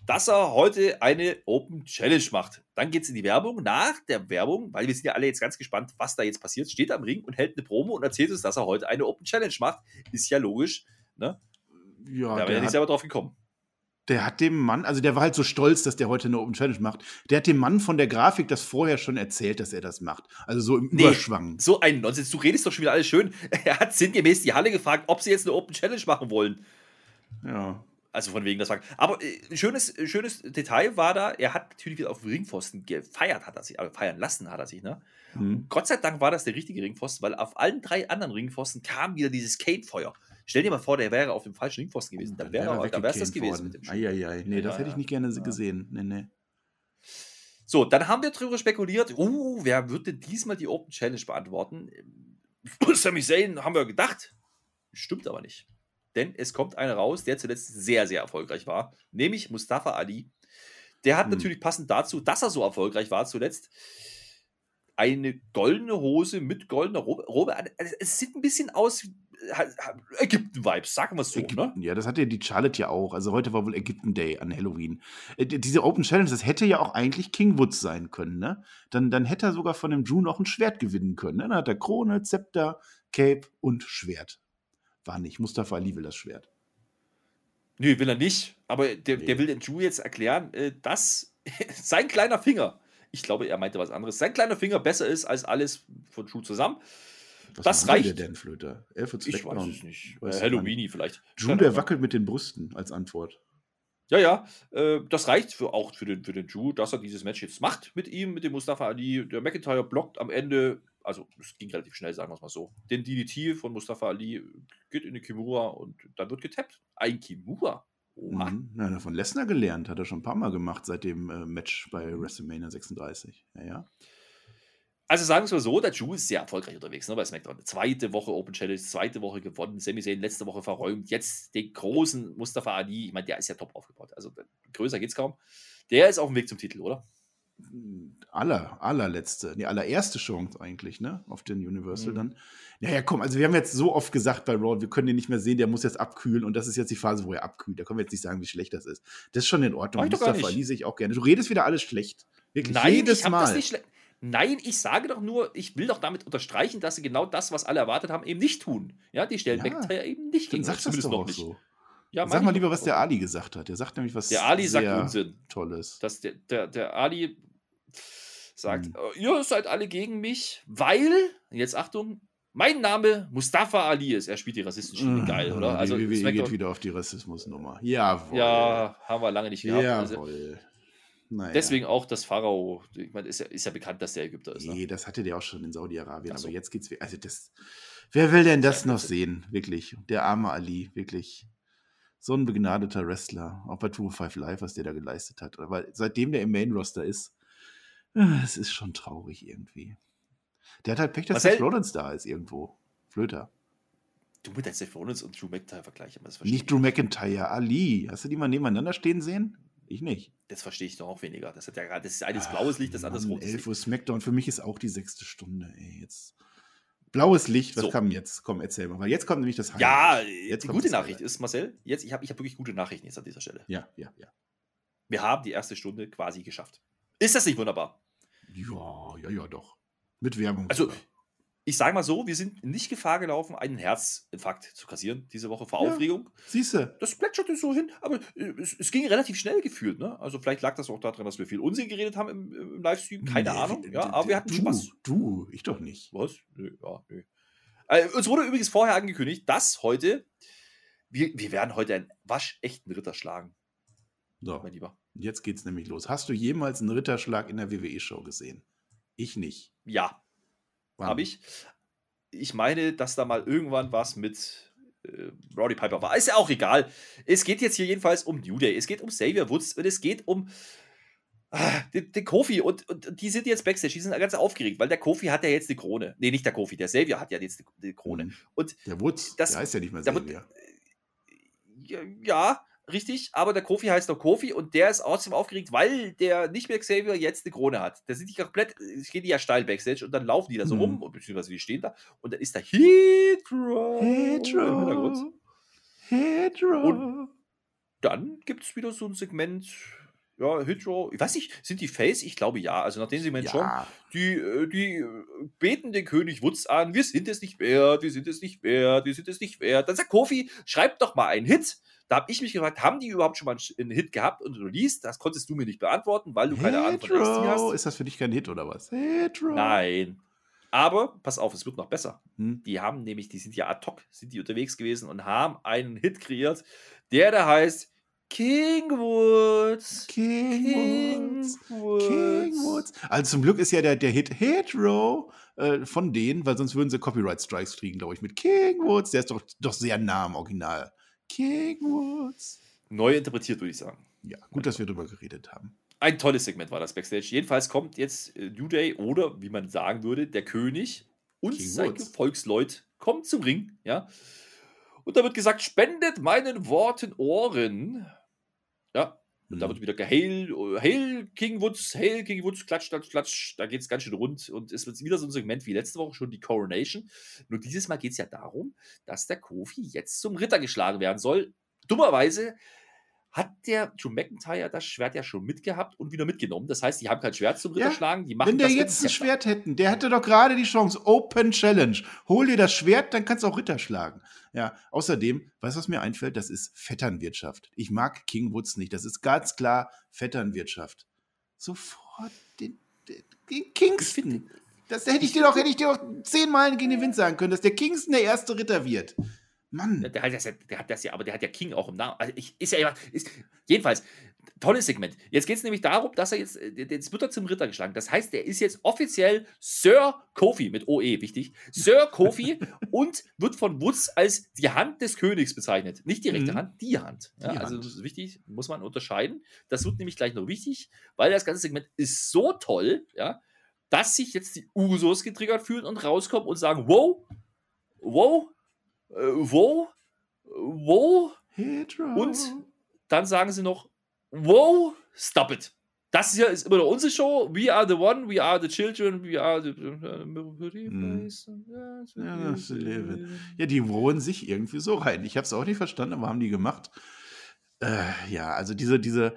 dass er heute eine Open Challenge macht. Dann geht es in die Werbung. Nach der Werbung, weil wir sind ja alle jetzt ganz gespannt, was da jetzt passiert, steht er am Ring und hält eine Promo und erzählt uns, dass er heute eine Open Challenge macht. Ist ja logisch. Ne? Ja, da wäre ja nicht selber drauf gekommen. Der hat dem Mann, also der war halt so stolz, dass der heute eine Open Challenge macht. Der hat dem Mann von der Grafik das vorher schon erzählt, dass er das macht. Also so im Nee. Überschwang. So ein Nonsens. Du redest doch schon wieder alles schön. [laughs] Er hat sinngemäß die Halle gefragt, ob sie jetzt eine Open Challenge machen wollen. Ja. Also von wegen das war. Aber äh, schönes, schönes Detail war da, er hat natürlich wieder auf dem Ringpfosten gefeiert, hat er sich, aber feiern lassen hat er sich, ne? Hm. Gott sei Dank war das der richtige Ringpfosten, weil auf allen drei anderen Ringpfosten kam wieder dieses Kane-Feuer. Stell dir mal vor, der wäre auf dem falschen Ringpfosten gewesen. Dann wäre da wär's das gewesen worden. mit dem Schuh. Eieiei. Nee, das Ja, hätte ich nicht gerne ja. gesehen. Nee, nee. So, dann haben wir darüber spekuliert, uh, wer wird denn diesmal die Open Challenge beantworten? [clears throat] Sami Zayn haben wir gedacht. Stimmt aber nicht. Denn es kommt einer raus, der zuletzt sehr, sehr erfolgreich war, nämlich Mustafa Ali. Der hat Hm. natürlich passend dazu, dass er so erfolgreich war zuletzt, eine goldene Hose mit goldener Robe. Also Es sieht ein bisschen aus, Ägypten-Vibes, sagen wir es so. Ne? Ägypten, ja, das hatte die Charlotte ja auch. Also heute war wohl Ägypten Day an Halloween. Äh, die- diese Open Challenge, das hätte ja auch eigentlich King Woods sein können, ne? Dann, dann hätte er sogar von dem Drew noch ein Schwert gewinnen können. Ne? Dann hat er Krone, Zepter, Cape und Schwert. War nicht. Mustafa Ali will das Schwert. Nö, will er nicht. Aber der, Nee. der will den Drew jetzt erklären, äh, dass [laughs] sein kleiner Finger, ich glaube, er meinte was anderes, sein kleiner Finger besser ist als alles von Drew zusammen. Was Das reicht. Der denn, Flöter? Elf und Ich weiß es nicht. Weiß Äh, Halloweeni vielleicht. Drew, der wackelt mit den Brüsten als Antwort. Ja, ja, äh, das reicht für, auch für den, für den Drew, dass er dieses Match jetzt macht mit ihm, mit dem Mustafa Ali. Der McIntyre blockt am Ende, also es ging relativ schnell, sagen wir es mal so. Den DDT von Mustafa Ali geht in die Kimura und dann wird getappt. Ein Kimura. Oha. Mhm. Na, hat von Lesnar gelernt, hat er schon ein paar Mal gemacht seit dem äh, Match bei WrestleMania 36. Ja, ja. Also sagen wir es mal so, der Drew ist sehr erfolgreich unterwegs ne, bei SmackDown. Zweite Woche Open Challenge, zweite Woche gewonnen, Sami Zayn letzte Woche verräumt, jetzt den großen Mustafa Ali, ich meine, der ist ja top aufgebaut, also äh, größer geht's kaum. Der ist auf dem Weg zum Titel, oder? aller, allerletzte, die allererste Chance eigentlich, ne? Auf den Universal Mhm. dann. Naja, komm, also wir haben jetzt so oft gesagt bei Raw, wir können den nicht mehr sehen, der muss jetzt abkühlen und das ist jetzt die Phase, wo er abkühlt. Da können wir jetzt nicht sagen, wie schlecht das ist. Das ist schon in Ordnung. Mach ich doch gar Mustafa nicht. Ali sehe ich auch gerne. Du redest wieder alles schlecht. Wirklich, Nein, jedes ich habe Mal. das nicht schlecht. Nein, ich sage doch nur, ich will doch damit unterstreichen, dass sie genau das, was alle erwartet haben, eben nicht tun. Ja, die stellen Ja, McIntyre eben nicht gegen sag das zumindest doch noch auch nicht. so. Ja, Sag mal lieber, was der Ali gesagt hat. Der sagt nämlich was Der Ali sagt Unsinn. Tolles. dass der, der, der Ali sagt, Hm. äh, ihr seid alle gegen mich, weil, jetzt Achtung, mein Name Mustafa Ali ist. Er spielt die Rassistenschiene, geil, oder? Also, WWE geht wieder auf die Rassismusnummer. Jawohl. ja, haben wir lange nicht gehabt. Also, Jawohl. Naja. deswegen auch das Pharao, ich meine, ist ja, ist ja bekannt, dass der Ägypter ist. Ne? Nee, das hatte der auch schon in Saudi-Arabien, so. aber jetzt geht's. Also das. Wer will denn das noch sehen? Wirklich. Der arme Ali, wirklich. So ein begnadeter Wrestler. Auch bei 205 Live, was der da geleistet hat. Aber seitdem der im Main-Roster ist, äh, es ist schon traurig irgendwie. Der hat halt Pech, dass Seth Rollins da ist irgendwo. Flöter. Du mit deinem Seth Rollins und Drew McIntyre vergleichen, das Nicht ich. Drew McIntyre, Ali. Hast du die mal nebeneinander stehen sehen? Ich nicht. Das verstehe ich doch auch weniger. Das hat ja gerade, das ist eines blaues Licht, das andere rotes 11 Licht. Uhr Smackdown. Für mich ist auch die sechste Stunde, ey. Jetzt. Blaues Licht, was So. kam jetzt? Komm, erzähl mal. Weil jetzt kommt nämlich das Ja, Jetzt die gute Nachricht Highlight. ist, Marcel, jetzt, ich habe ich hab wirklich gute Nachrichten jetzt an dieser Stelle. Ja, ja, ja. Wir haben die erste Stunde quasi geschafft. Ist das nicht wunderbar? Ja, ja, ja, doch. Mit Werbung. Also, sogar. Ich sage mal so, wir sind nicht Gefahr gelaufen, einen Herzinfarkt zu kassieren diese Woche vor Ja. Aufregung. siehste. Das plätscherte so hin, aber es, es ging relativ schnell gefühlt. Ne? Also vielleicht lag das auch daran, dass wir viel Unsinn geredet haben im, im Livestream. Keine Nee, Ahnung. Ja, aber wir hatten du, Spaß. Du, ich doch nicht. Was? Nö, ja, nö. Äh, uns wurde übrigens vorher angekündigt, dass heute, wir, wir werden heute einen waschechten Ritter schlagen, So, mein Lieber. jetzt geht's nämlich los. Hast du jemals einen Ritterschlag in der WWE-Show gesehen? Ich nicht. Ja? Habe ich. Ich meine, dass da mal irgendwann was mit äh, Roddy Piper war. Ist ja auch egal. Es geht jetzt hier jedenfalls um New Day. Es geht um Xavier Woods und es geht um ah, den, den Kofi. Und, und die sind jetzt Backstage. Die sind ganz aufgeregt, weil der Kofi hat ja jetzt die Krone. Nee, nicht der Kofi. Der Xavier hat ja jetzt die, Krone. Mhm. Und Der Woods, das- der heißt ja nicht mehr der Xavier. ja, richtig, aber der Kofi heißt doch Kofi und der ist trotzdem aufgeregt, weil der nicht mehr Xavier jetzt eine Krone hat. Da sind die komplett, es geht die ja steil Backstage und dann laufen die da so Mhm. rum, und beziehungsweise die stehen da und dann ist da Hitro im Hintergrund. Und- Dann gibt es wieder so ein Segment, ja, Hitro, ich weiß nicht, sind die Face? Ich glaube ja. Also nach dem Segment schon. Ja, Die, äh, die äh, beten den König Wutz an, wir sind es nicht wert, wir sind es nicht wert, wir sind es nicht wert. Dann sagt Kofi, schreib doch mal einen Hit. Da habe ich mich gefragt, haben die überhaupt schon mal einen Hit gehabt und released? Das konntest du mir nicht beantworten, weil du keine Ahnung von NXT hast. Ist das für dich kein Hit oder was? Hetero. Nein. Aber, pass auf, es wird noch besser. Hm? Die haben nämlich, die sind ja ad hoc, sind die unterwegs gewesen und haben einen Hit kreiert, der da heißt King Woods. King Woods. Woods. King Woods. Also zum Glück ist ja der, der Hit Hetero äh, von denen, weil sonst würden sie Copyright-Strikes kriegen, glaube ich, mit King Woods. Der ist doch, doch sehr nah am Original. King Woods. Neu interpretiert, würde ich sagen. Ja, gut, dass wir drüber geredet haben. Ein tolles Segment war das Backstage. Jedenfalls kommt jetzt äh, New Day oder, wie man sagen würde, der König und King sein Woods. Gefolgsleut kommen zum Ring, ja. Und da wird gesagt, spendet meinen Worten Ohren. Ja, und da Mhm. wird wieder gehail, Hail King Woods, Hail King Woods, klatsch, klatsch, klatsch. Da geht es ganz schön rund. Und es wird wieder so ein Segment wie letzte Woche schon die Coronation. Nur dieses Mal geht es ja darum, dass der Kofi jetzt zum Ritter geschlagen werden soll. Dummerweise hat der Drew McIntyre das Schwert ja schon mitgehabt und wieder mitgenommen. Das heißt, die haben kein Schwert zum Ritter Ja. Die machen Wenn der jetzt ein. Schwert hätten, der hätte doch gerade die Chance. Open Challenge. Hol dir das Schwert, dann kannst du auch Ritter schlagen. Ja, außerdem, weißt du, was mir einfällt? Das ist Vetternwirtschaft. Ich mag King Woods nicht. Das ist ganz klar Vetternwirtschaft. Sofort den, den, den Kingston. Das hätte ich dir doch, hätte ich dir doch zehnmal gegen den Wind sagen können, dass der Kingston der erste Ritter wird. Mann. Ja, Der hat, das ja, der hat das ja, aber der hat ja King auch im Namen. Also ich, ist ja ist, jedenfalls, tolles Segment. Jetzt geht es nämlich darum, dass er jetzt, äh, jetzt wird er zum Ritter geschlagen. Das heißt, er ist jetzt offiziell Sir Kofi mit OE, wichtig. Sir Kofi [laughs] und wird von Woods als die Hand des Königs bezeichnet. Nicht die rechte Mhm. Hand, die Hand. Ja, Die also Hand. das ist wichtig, muss man unterscheiden. Das wird nämlich gleich noch wichtig, weil das ganze Segment ist so toll, ja, dass sich jetzt die Usos getriggert fühlen und rauskommen und sagen, wow, wow, äh, wow, äh, wow, Hedra. und dann sagen sie noch, wow, stop it. Das hier ist immer noch unsere Show. We are the one, we are the children, we are the. Mhm. Ja, das Leben. Ja, die wohnen sich irgendwie so rein. Ich habe es auch nicht verstanden, aber haben die gemacht. Äh, ja, also diese, diese,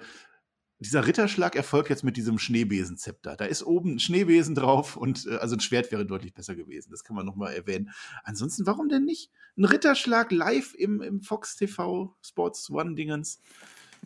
dieser Ritterschlag erfolgt jetzt mit diesem Schneebesenzepter. Da ist oben ein Schneebesen drauf und äh, also ein Schwert wäre deutlich besser gewesen. Das kann man nochmal erwähnen. Ansonsten, warum denn nicht? Ein Ritterschlag live im, im Fox TV Sports One Dingens.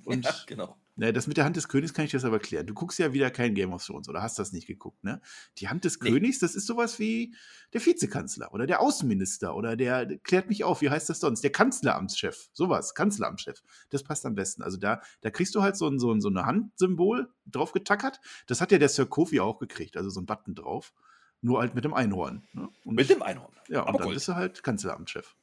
Und ja, genau. Ne, das mit der Hand des Königs kann ich dir das aber erklären. Du guckst ja wieder kein Game of Thrones oder hast das nicht geguckt, ne? Die Hand des Nee. Königs, das ist sowas wie der Vizekanzler oder der Außenminister oder der, klärt mich auf, wie heißt das sonst? Der Kanzleramtschef, sowas, Kanzleramtschef. Das passt am besten. Also da, da kriegst du halt so ein, so ein, so eine Handsymbol drauf getackert. Das hat ja der Sir Kofi auch gekriegt, also so ein Button drauf. Nur halt mit dem Einhorn. Ne? Und, Mit dem Einhorn. ja, und aber dann Gold. bist du halt Kanzleramtschef.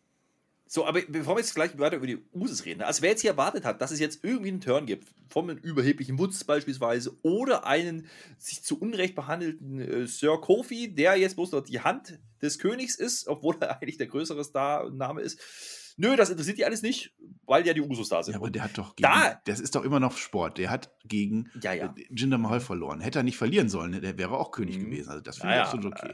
So, aber bevor wir jetzt gleich weiter über die Usus reden, also wer jetzt hier erwartet hat, dass es jetzt irgendwie einen Turn gibt, vom überheblichen Wutz beispielsweise, oder einen sich zu Unrecht behandelten äh, Sir Kofi, der jetzt bloß noch die Hand des Königs ist, obwohl er [laughs] eigentlich der größere Star-Name ist. Nö, das interessiert die alles nicht, weil ja die Usus da sind. Ja, aber der hat doch gegen, Da- das ist doch immer noch Sport. Der hat gegen Ja, ja. äh, Jinder Mahal verloren. Hätte er nicht verlieren sollen, der wäre auch König Mhm. gewesen. Also das finde Ja, ich ja, absolut okay.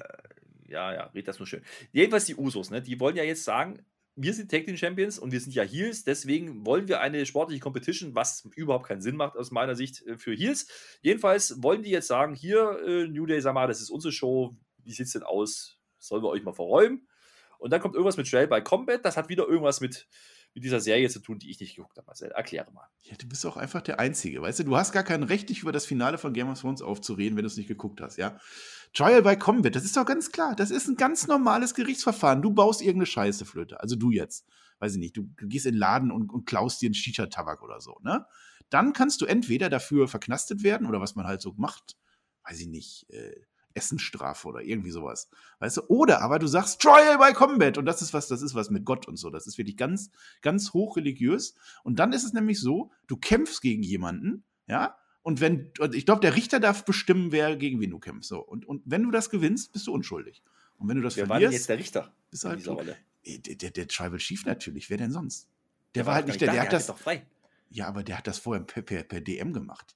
ja, ja, red das nur schön. Jedenfalls die Usos, ne? Die wollen ja jetzt sagen, wir sind Tag Team Champions und wir sind ja Heels, deswegen wollen wir eine sportliche Competition, was überhaupt keinen Sinn macht aus meiner Sicht äh, für Heels. Jedenfalls wollen die jetzt sagen, hier, äh, New Day, sag mal, das ist unsere Show, wie sieht's denn aus? Sollen wir euch mal verräumen? Und dann kommt irgendwas mit Trail by Combat, das hat wieder irgendwas mit, mit dieser Serie zu tun, die ich nicht geguckt habe, Marcel. Erkläre mal. Ja, du bist auch einfach der Einzige, weißt du? Du hast gar kein Recht, dich über das Finale von Game of Thrones aufzureden, wenn du es nicht geguckt hast, ja? Trial by Combat, das ist doch ganz klar. Das ist ein ganz normales Gerichtsverfahren. Du baust irgendeine Scheiße, Flöte. Also du jetzt. Weiß ich nicht, du, gehst in den Laden und, und klaust dir einen Shisha-Tabak oder so, ne? Dann kannst du entweder dafür verknastet werden oder was man halt so macht, weiß ich nicht, äh, Essensstrafe oder irgendwie sowas. Weißt du? Oder aber du sagst Trial by Combat und das ist was, das ist was mit Gott und so. Das ist wirklich ganz, ganz hochreligiös. Und dann ist es nämlich so, du kämpfst gegen jemanden, ja, und wenn, und ich glaube, der Richter darf bestimmen, wer gegen wen du kämpfst. So. Und, und wenn du das gewinnst, bist du unschuldig. Und wenn du das Wer war denn verlierst, jetzt der Richter in halt? Eh, Der, der, der Tribal Chief natürlich, wer denn sonst? Der, Der war halt nicht der, der hat das, doch frei. ja, aber der hat das vorher per, per, per DM gemacht.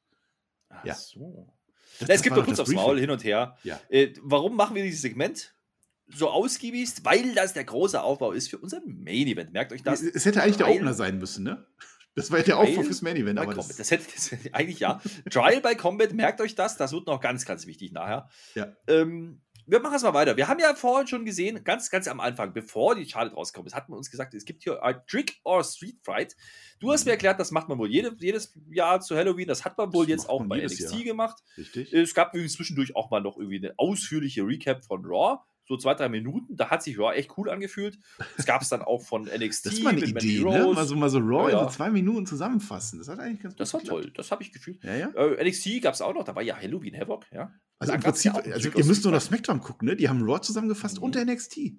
Ach Ja. so. Das, Na, es gibt doch kurz aufs Maul hin und her. Ja. Äh, warum machen wir dieses Segment so ausgiebig? Weil das der große Aufbau ist für unser Main Event. Merkt euch das. Es, hätte eigentlich der Opener sein müssen, ne? Das war ja der Weil fürs Main Event, aber Combat. das, Das hätte das, eigentlich ja. Trial by Combat, merkt euch das. Das wird noch ganz, ganz wichtig nachher. Ja. Ähm, wir machen es mal weiter. Wir haben ja vorhin schon gesehen, ganz, ganz am Anfang, bevor die Charlotte rauskommt, ist, hatten wir uns gesagt, es gibt hier ein Trick or Street Fight. Du hast mir erklärt, das macht man wohl jede, jedes Jahr zu Halloween. Das hat man wohl Das jetzt auch man bei NXT Jahr. gemacht. richtig. Es gab zwischendurch auch mal noch irgendwie eine ausführliche Recap von Raw. So zwei, drei Minuten. Da hat sich Raw echt cool angefühlt. Es gab es dann auch von NXT Das ist mal eine Idee, ne? Mal so, mal so Raw Ja, ja. in so zwei Minuten zusammenfassen. Das hat eigentlich ganz gut Das war geklappt. toll. Das habe ich gefühlt. Ja, ja. Äh, NXT gab es auch noch. Da war ja Halloween Havoc. Ja. Also Da im ja Prinzip, einen also ihr aus müsst nur noch SmackDown gucken, ne? Die haben Raw zusammengefasst Mhm. und NXT.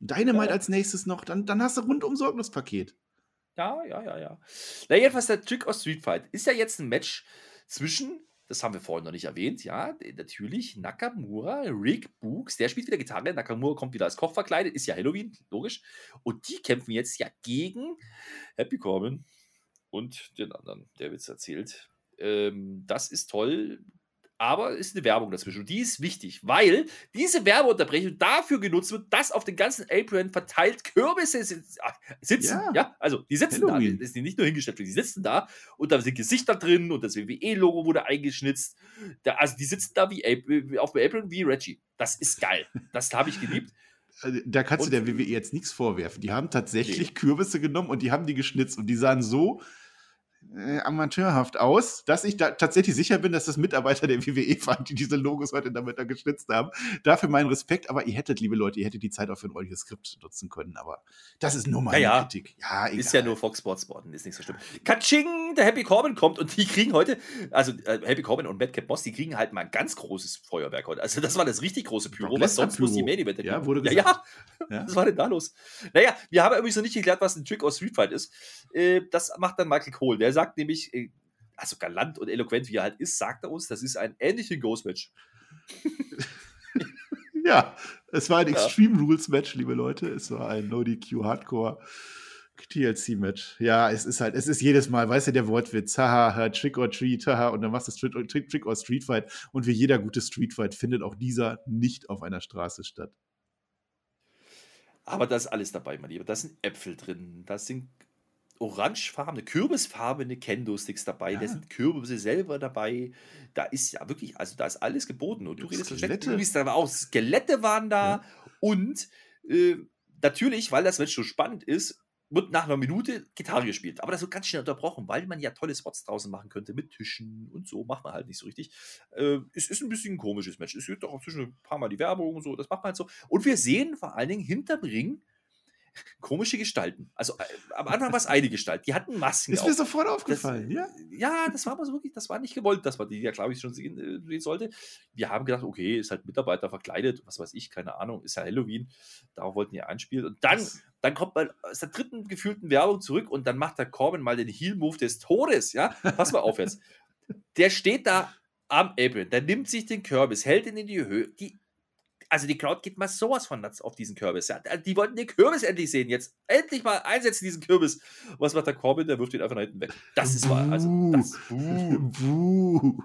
Dynamite Ja. als nächstes noch, dann, dann hast du rundum Sorglos-Paket. Ja, ja, ja, ja. Na, jedenfalls der Trick of Street Fight ist ja jetzt ein Match zwischen, das haben wir vorhin noch nicht erwähnt, ja, natürlich Nakamura, Rick Books, der spielt wieder Gitarre, Nakamura kommt wieder als Koch verkleidet, ist ja Halloween, logisch. Und die kämpfen jetzt ja gegen Happy Corbin und den anderen, der Witz erzählt. Ähm, das ist toll. Aber es ist eine Werbung dazwischen. Und die ist wichtig, weil diese Werbeunterbrechung dafür genutzt wird, dass auf den ganzen Apron verteilt Kürbisse sitz- sitzen. Ja. Ja, also die sitzen Halloween. da. Das ist nicht nur hingestellt, die sitzen da und da sind Gesichter drin und das WWE-Logo wurde eingeschnitzt. Da, also die sitzen da wie auf dem Apron wie Reggie. Das ist geil. Das habe ich geliebt. Also, Da kannst du Und- der WWE jetzt nichts vorwerfen. Die haben tatsächlich Kürbisse genommen und die haben die geschnitzt und die sahen so äh, amateurhaft aus, dass ich da tatsächlich sicher bin, dass das Mitarbeiter der WWE waren, die diese Logos heute damit da geschnitzt haben. Dafür meinen Respekt, aber ihr hättet, liebe Leute, ihr hättet die Zeit auch für ein ordentliches Skript nutzen können, aber das ist nur meine Ja, ja. Kritik. Ja, egal. Ist ja nur Fox Sports Sporten, ist nicht so schlimm. Katsching, der Happy Corbin kommt und die kriegen heute, also äh, Happy Corbin und Madcap Moss, die kriegen halt mal ein ganz großes Feuerwerk heute. Also das war das richtig große Pyro, was sonst muss die Pyro. Main Event Ja, wurde ja, ja, gesagt. Ja. was war denn da los? Naja, wir haben übrigens noch nicht geklärt, was ein Trick or Street Fight ist. Äh, das macht dann Michael Cole. Der sagt nämlich, also galant und eloquent wie er halt ist, sagt er uns, das ist ein ähnliches Ghost Match. [laughs] Ja, es war ein Ja. Extreme Rules Match, liebe Leute. Es war ein No DQ Hardcore TLC Match. Ja, es ist halt, es ist jedes Mal, weißt du, der Wortwitz, haha, ha, Trick or Treat, haha, und dann machst du Trick, or- Trick, Trick or Street Fight. Und wie jeder gute Street Fight findet auch dieser nicht auf einer Straße statt. Aber da ist alles dabei, mein Lieber. Da sind Äpfel drin, da sind orangefarbene, kürbisfarbene Kendo-Sticks dabei, Ja. da sind Kürbisse selber dabei. Da ist ja wirklich, also da ist alles geboten. Und du redest von Skelette. Skelette. Da war auch Skelette waren da. Ja. Und äh, natürlich, weil das Match so spannend ist, wird nach einer Minute Gitarre gespielt. Aber das wird ganz schnell unterbrochen, weil man ja tolle Spots draußen machen könnte mit Tischen und so. Macht man halt nicht so richtig. Äh, es ist ein bisschen ein komisches Match. Es gibt auch zwischen ein paar Mal die Werbung und so. Das macht man halt so. Und wir sehen vor allen Dingen hinterm Ring komische Gestalten. Also äh, am Anfang war es eine Gestalt. Die hatten Masken. Ist auf. mir sofort Das, aufgefallen, ja? ja, das war aber so wirklich, das war nicht gewollt, dass man die ja, glaube ich, schon sehen, äh, sehen sollte. Wir haben gedacht, okay, ist halt Mitarbeiter verkleidet, was weiß ich, keine Ahnung, ist ja Halloween. Darauf wollten die einspielen. Und dann, Das- dann kommt man aus der dritten gefühlten Werbung zurück und dann macht der Corbin mal den Heel-Move des Todes. Ja, pass mal auf jetzt. Der steht da am Apron, der nimmt sich den Kürbis, hält ihn in die Höhe. Die, also die Crowd geht mal sowas von auf diesen Kürbis. Ja. Die wollten den Kürbis endlich sehen. Jetzt endlich mal einsetzen, diesen Kürbis. Was macht der Corbin? Der wirft ihn einfach nach hinten weg. Das ist wahr. Also, das, buh. [laughs]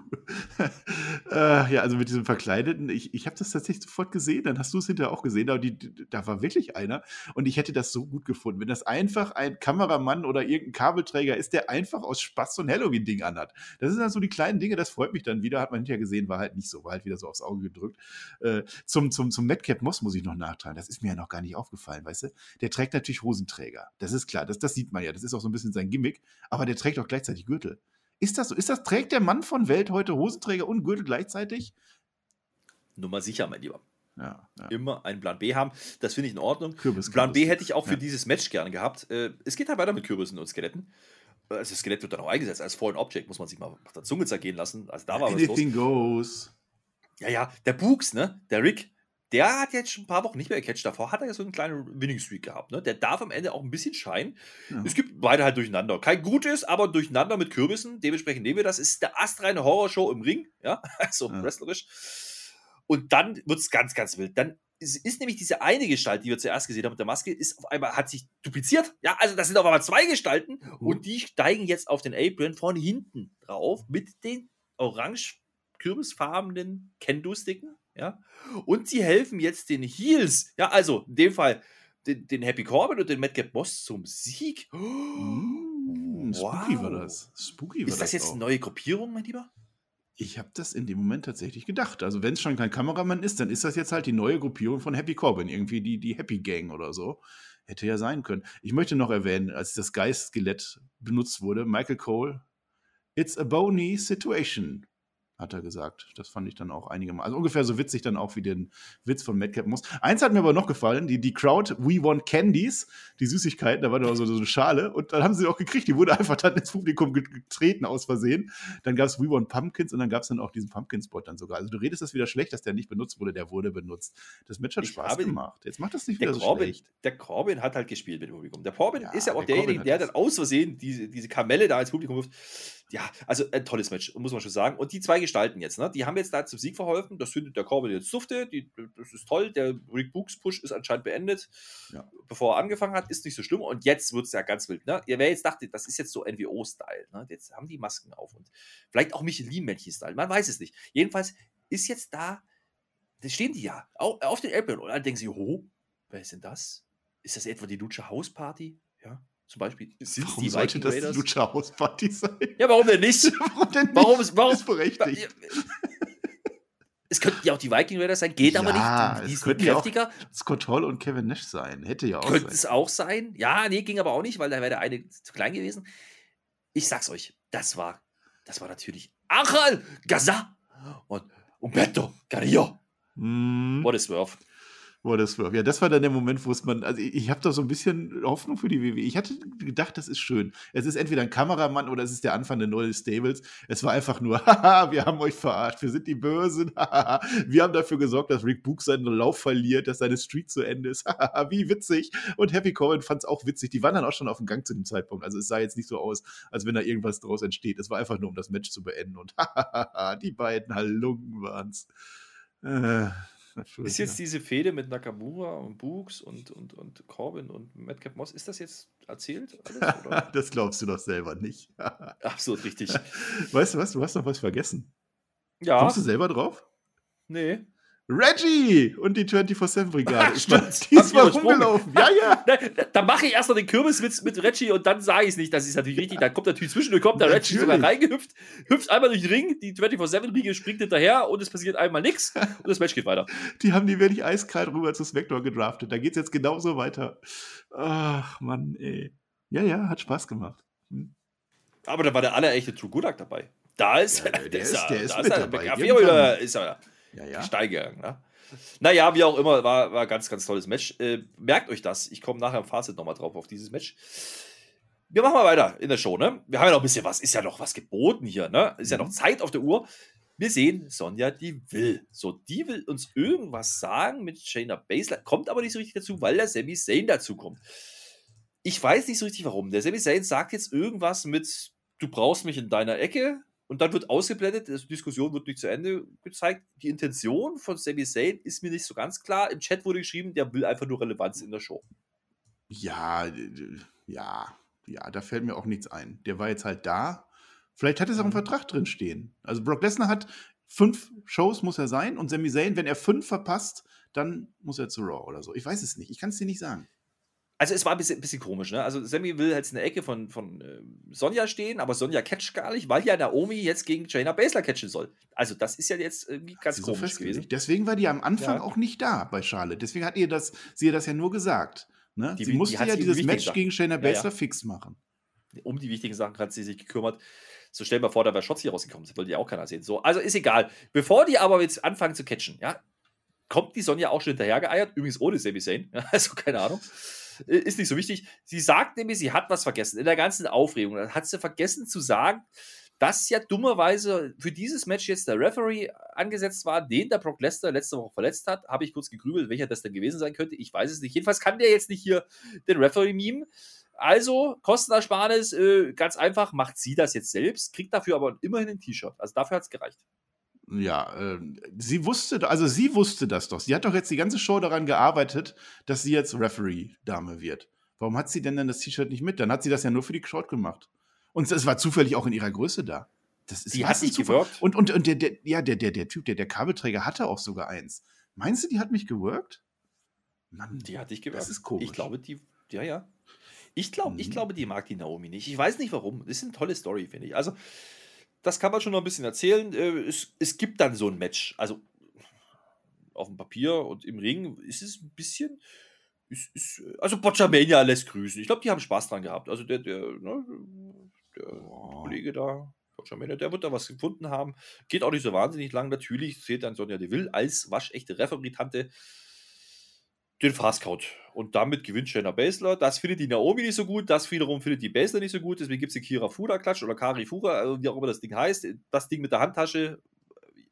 Äh, ja, also mit diesem Verkleideten, ich, ich habe das tatsächlich sofort gesehen, dann hast du es hinterher auch gesehen, aber die, die, da war wirklich einer und ich hätte das so gut gefunden, wenn das einfach ein Kameramann oder irgendein Kabelträger ist, der einfach aus Spaß so ein Halloween-Ding anhat. Das sind dann so die kleinen Dinge, das freut mich dann wieder, hat man hinterher gesehen, war halt nicht so, war halt wieder so aufs Auge gedrückt. Äh, zum, zum, zum Madcap Moss muss ich noch nachtragen, das ist mir ja noch gar nicht aufgefallen, weißt du? Der trägt natürlich Hosenträger, das ist klar, das, das sieht man ja, das ist auch so ein bisschen sein Gimmick, aber der trägt auch gleichzeitig Gürtel. Ist das so? Ist das, trägt der Mann von Welt heute Hosenträger und Gürtel gleichzeitig? Nummer sicher, mein Lieber. Ja, ja. Immer einen Plan B haben. Das finde ich in Ordnung. Kürbis, Plan B Kürbis. hätte ich auch für Ja. dieses Match gerne gehabt. Äh, es geht halt weiter mit Kürbissen und Skeletten. Also das Skelett wird dann auch eingesetzt als Foreign Object, muss man sich mal auf der Zunge zergehen lassen. Also da war was los. Anything goes. Ja, ja, der Books, ne? Der Rick, der hat jetzt schon ein paar Wochen nicht mehr gecatcht. Davor hat er ja so einen kleinen Winning-Streak gehabt, ne? Der darf am Ende auch ein bisschen scheinen. Ja. Es gibt beide halt durcheinander. Kein gutes, aber durcheinander mit Kürbissen. Dementsprechend nehmen wir das. Ist der astreine Horrorshow im Ring, ja? [laughs] Also Ja. wrestlerisch. Und dann wird es ganz, ganz wild. Dann ist, ist nämlich diese eine Gestalt, die wir zuerst gesehen haben mit der Maske, ist auf einmal, hat sich dupliziert. Ja, also das sind auf einmal zwei Gestalten Mhm. und die steigen jetzt auf den Apron von hinten drauf mit den orange kürbisfarbenen Kendo-Sticken. Ja, und sie helfen jetzt den Heels. Ja, also in dem Fall den, den Happy Corbin und den Madcap Boss zum Sieg. Mm, Spooky war Wow. das. Spooky war Ist das jetzt auch. eine neue Gruppierung, mein Lieber? Ich habe das in dem Moment tatsächlich gedacht. Also, wenn es schon kein Kameramann ist, dann ist das jetzt halt die neue Gruppierung von Happy Corbin. Irgendwie die, die Happy Gang oder so. Hätte ja sein können. Ich möchte noch erwähnen, als das Geist-Skelett benutzt wurde, Michael Cole, it's a bony situation. Hat er gesagt. Das fand ich dann auch einigermaßen. Also ungefähr so witzig dann auch wie den Witz von Madcap Moss. Eins hat mir aber noch gefallen, die, die Crowd We Want Candies, die Süßigkeiten, da war noch so, so eine Schale und dann haben sie auch gekriegt, die wurde einfach dann ins Publikum getreten aus Versehen. Dann gab es We Want Pumpkins und dann gab es dann auch diesen Pumpkin-Spot dann sogar. Also du redest das wieder schlecht, dass der nicht benutzt wurde, der wurde benutzt. Das Match hat Ich Spaß gemacht. Jetzt macht das nicht Der wieder so Corbin, schlecht. der Corbin hat halt gespielt mit dem Publikum. Der Corbin Ja, ist ja auch der derjenige, der das. dann aus Versehen diese, diese Kamelle da ins Publikum wirft. Ja, also ein tolles Match, muss man schon sagen. Und die zwei Gestalten jetzt, ne, die haben jetzt da zum Sieg verholfen. Das findet der Corbin jetzt dufte. Die, das ist toll. Der Rick Books Push ist anscheinend beendet. Ja. Bevor er angefangen hat, ist nicht so schlimm. Und jetzt wird es ja ganz wild. Ne? Wer jetzt dachte, das ist jetzt so NWO-Style. Ne? Jetzt haben die Masken auf. Und vielleicht auch Michelin-Männchen-Style. Man weiß es nicht. Jedenfalls ist jetzt da, da stehen die ja auf, auf den Apron. Und dann denken sie, oh, wer ist denn das? Ist das etwa die Lucha House Party? Ja, zum Beispiel. Sind Warum sollte das die Lucha House Party sein? Ja, warum denn nicht? [laughs] Warum denn nicht? Warum ist, warum, ist berechtigt. es könnten ja auch die Viking Raiders sein, geht aber Ja, nicht. Die, die es sind könnten ja auch kräftiger. Scott Hall und Kevin Nash sein. Hätte ja auch Könnte sein. es auch sein. Ja, nee, ging aber auch nicht, weil da wäre der eine zu klein gewesen. Ich sag's euch, das war, das war natürlich Achal Gaza und Umberto Carrillo. Mm. What is worth? Wo das war. Ja, das war dann der Moment, wo es man, also ich, ich habe da so ein bisschen Hoffnung für die WWE. Ich hatte gedacht, das ist schön. Es ist entweder ein Kameramann oder es ist der Anfang der neuen Stables. Es war einfach nur, [laughs] haha, wir haben euch verarscht, wir sind die Bösen, [laughs] haha. wir haben dafür gesorgt, dass Rick Book seinen Lauf verliert, dass seine Streak zu Ende ist, [laughs] haha, wie witzig. Und Happy Corbin fand es auch witzig. Die waren dann auch schon auf dem Gang zu dem Zeitpunkt. Also es sah jetzt nicht so aus, als wenn da irgendwas draus entsteht. Es war einfach nur, um das Match zu beenden. Und hahaha, die beiden Halunken waren's. Äh, [laughs] Ist jetzt diese Fehde mit Nakamura und Books und, und, und Corbin und Madcap Moss, ist das jetzt erzählt alles? [laughs] Das glaubst du doch selber nicht. [laughs] Absolut richtig. weißt du was? Du hast noch was vergessen. Ja, Kommst du selber drauf? nee. Reggie und die 24-7-Brigade. Stimmt, Die ist mal rumgelaufen. Ja, ja. [laughs] Da, da, da mache ich erst noch den Kürbis mit, mit Reggie und dann sage ich es nicht. Das ist natürlich richtig. Dann kommt natürlich zwischendurch, kommt der Reggie sogar reingehüpft, hüpft einmal durch den Ring, die 24-7-Riege springt hinterher und es passiert einmal nichts und das Match geht weiter. Die haben die wirklich eiskalt rüber zu Spectre gedraftet. Da geht's jetzt genauso weiter. Ach, Mann, ey. Ja, ja, hat Spaß gemacht. Hm. Aber da war der allerechte True Goodak dabei. Da ist, Ja, der- [laughs] der ist- er- der ist da mit er- dabei. Ist er Ja, ja. steil. Ne? Naja, wie auch immer, war, war ganz, ganz tolles Match. Äh, merkt euch das. Ich komme nachher im Fazit nochmal drauf auf dieses Match. Wir machen mal weiter in der Show, ne? Wir haben ja noch ein bisschen was, ist ja noch was geboten hier, ne? Ist ja noch Mhm. Zeit auf der Uhr. Wir sehen Sonja, die will. So, die will uns irgendwas sagen mit Shayna Baszler, kommt aber nicht so richtig dazu, weil der Sami Zayn dazu kommt. Ich weiß nicht so richtig warum. Der Sami Zayn sagt jetzt irgendwas mit, du brauchst mich in deiner Ecke. Und dann wird ausgeblendet, die Diskussion wird nicht zu Ende gezeigt. Die Intention von Sami Zayn ist mir nicht so ganz klar. Im Chat wurde geschrieben, der will einfach nur Relevanz in der Show. Ja, ja, ja, da fällt mir auch nichts ein. Der war jetzt halt da. Vielleicht hat es auch im Vertrag drin stehen. Also Brock Lesnar hat fünf Shows muss er sein und Sami Zayn, wenn er fünf verpasst, dann muss er zu Raw oder so. Ich weiß es nicht. Ich kann es dir nicht sagen. Also es war ein bisschen, bisschen komisch, ne? Also Sammy will jetzt in der Ecke von, von äh, Sonja stehen, aber Sonja catcht gar nicht, weil ja Naomi jetzt gegen Shayna Baszler catchen soll. Also das ist ja jetzt irgendwie ganz Sie so komisch gewesen. Deswegen war die am Anfang Ja. auch nicht da bei Charlotte. Deswegen hat ihr das, sie ihr das ja nur gesagt. Ne? Die- sie die musste hat ja dieses Match Sachen- gegen Shayna Ja, ja. Baszler fix machen. Um die wichtigen Sachen hat sie sich gekümmert. So stell mal vor, da wäre Schotzi rausgekommen. Das wollte ja auch keiner sehen. So, also ist egal. Bevor die aber jetzt anfangen zu catchen, ja, kommt die Sonja auch schon hinterhergeeiert. Übrigens ohne Sami Zayn. Ja, [laughs] also keine Ahnung. Ist nicht so wichtig. Sie sagt nämlich, sie hat was vergessen. In der ganzen Aufregung. Hat sie vergessen zu sagen, dass ja dummerweise für dieses Match jetzt der Referee angesetzt war, den der Brock Lesnar letzte Woche verletzt hat. Habe ich kurz gegrübelt, welcher das denn gewesen sein könnte. Ich weiß es nicht. Jedenfalls kann der jetzt nicht hier den Referee mimen. Also, Kostenersparnis, äh, ganz einfach, macht sie das jetzt selbst, kriegt dafür aber immerhin ein T-Shirt. Also dafür hat es gereicht. Ja, ähm, sie wusste, also sie wusste das doch. Sie hat doch jetzt die ganze Show daran gearbeitet, dass sie jetzt Referee-Dame wird. Warum hat sie denn dann das T-Shirt nicht mit? Dann hat sie das ja nur für die Crowd gemacht. Und es war zufällig auch in ihrer Größe da. Das ist Die hat nicht Zufall. gewirkt. Und, und, und der, der, ja, der, der, der Typ, der, der Kabelträger hatte auch sogar eins. Meinst du, die hat mich gewirkt? Mann, Die hat dich gewirkt. Das ist komisch. Ich glaube, die, ja, ja. Ich, glaub, ich Mhm. glaube, die mag die Naomi nicht. Ich weiß nicht warum. Das ist eine tolle Story, finde ich. Also, das kann man schon noch ein bisschen erzählen. Äh, Es, es gibt dann so ein Match. Also, auf dem Papier und im Ring ist es ein bisschen. Ist, ist, also, Bocciamania lässt grüßen. Ich glaube, die haben Spaß dran gehabt. Also, der, der, ne, der Oh. Kollege da. Butcher Mania, der wird da was gefunden haben. Geht auch nicht so wahnsinnig lang. Natürlich zählt dann Sonja Deville als waschechte Referitante den Fastcount. Und damit gewinnt Shayna Baszler. Das findet die Naomi nicht so gut, das wiederum findet die Baszler nicht so gut. Deswegen gibt es die Kira Fuda-Klatsch oder Kari Fura, also wie auch immer das Ding heißt. Das Ding mit der Handtasche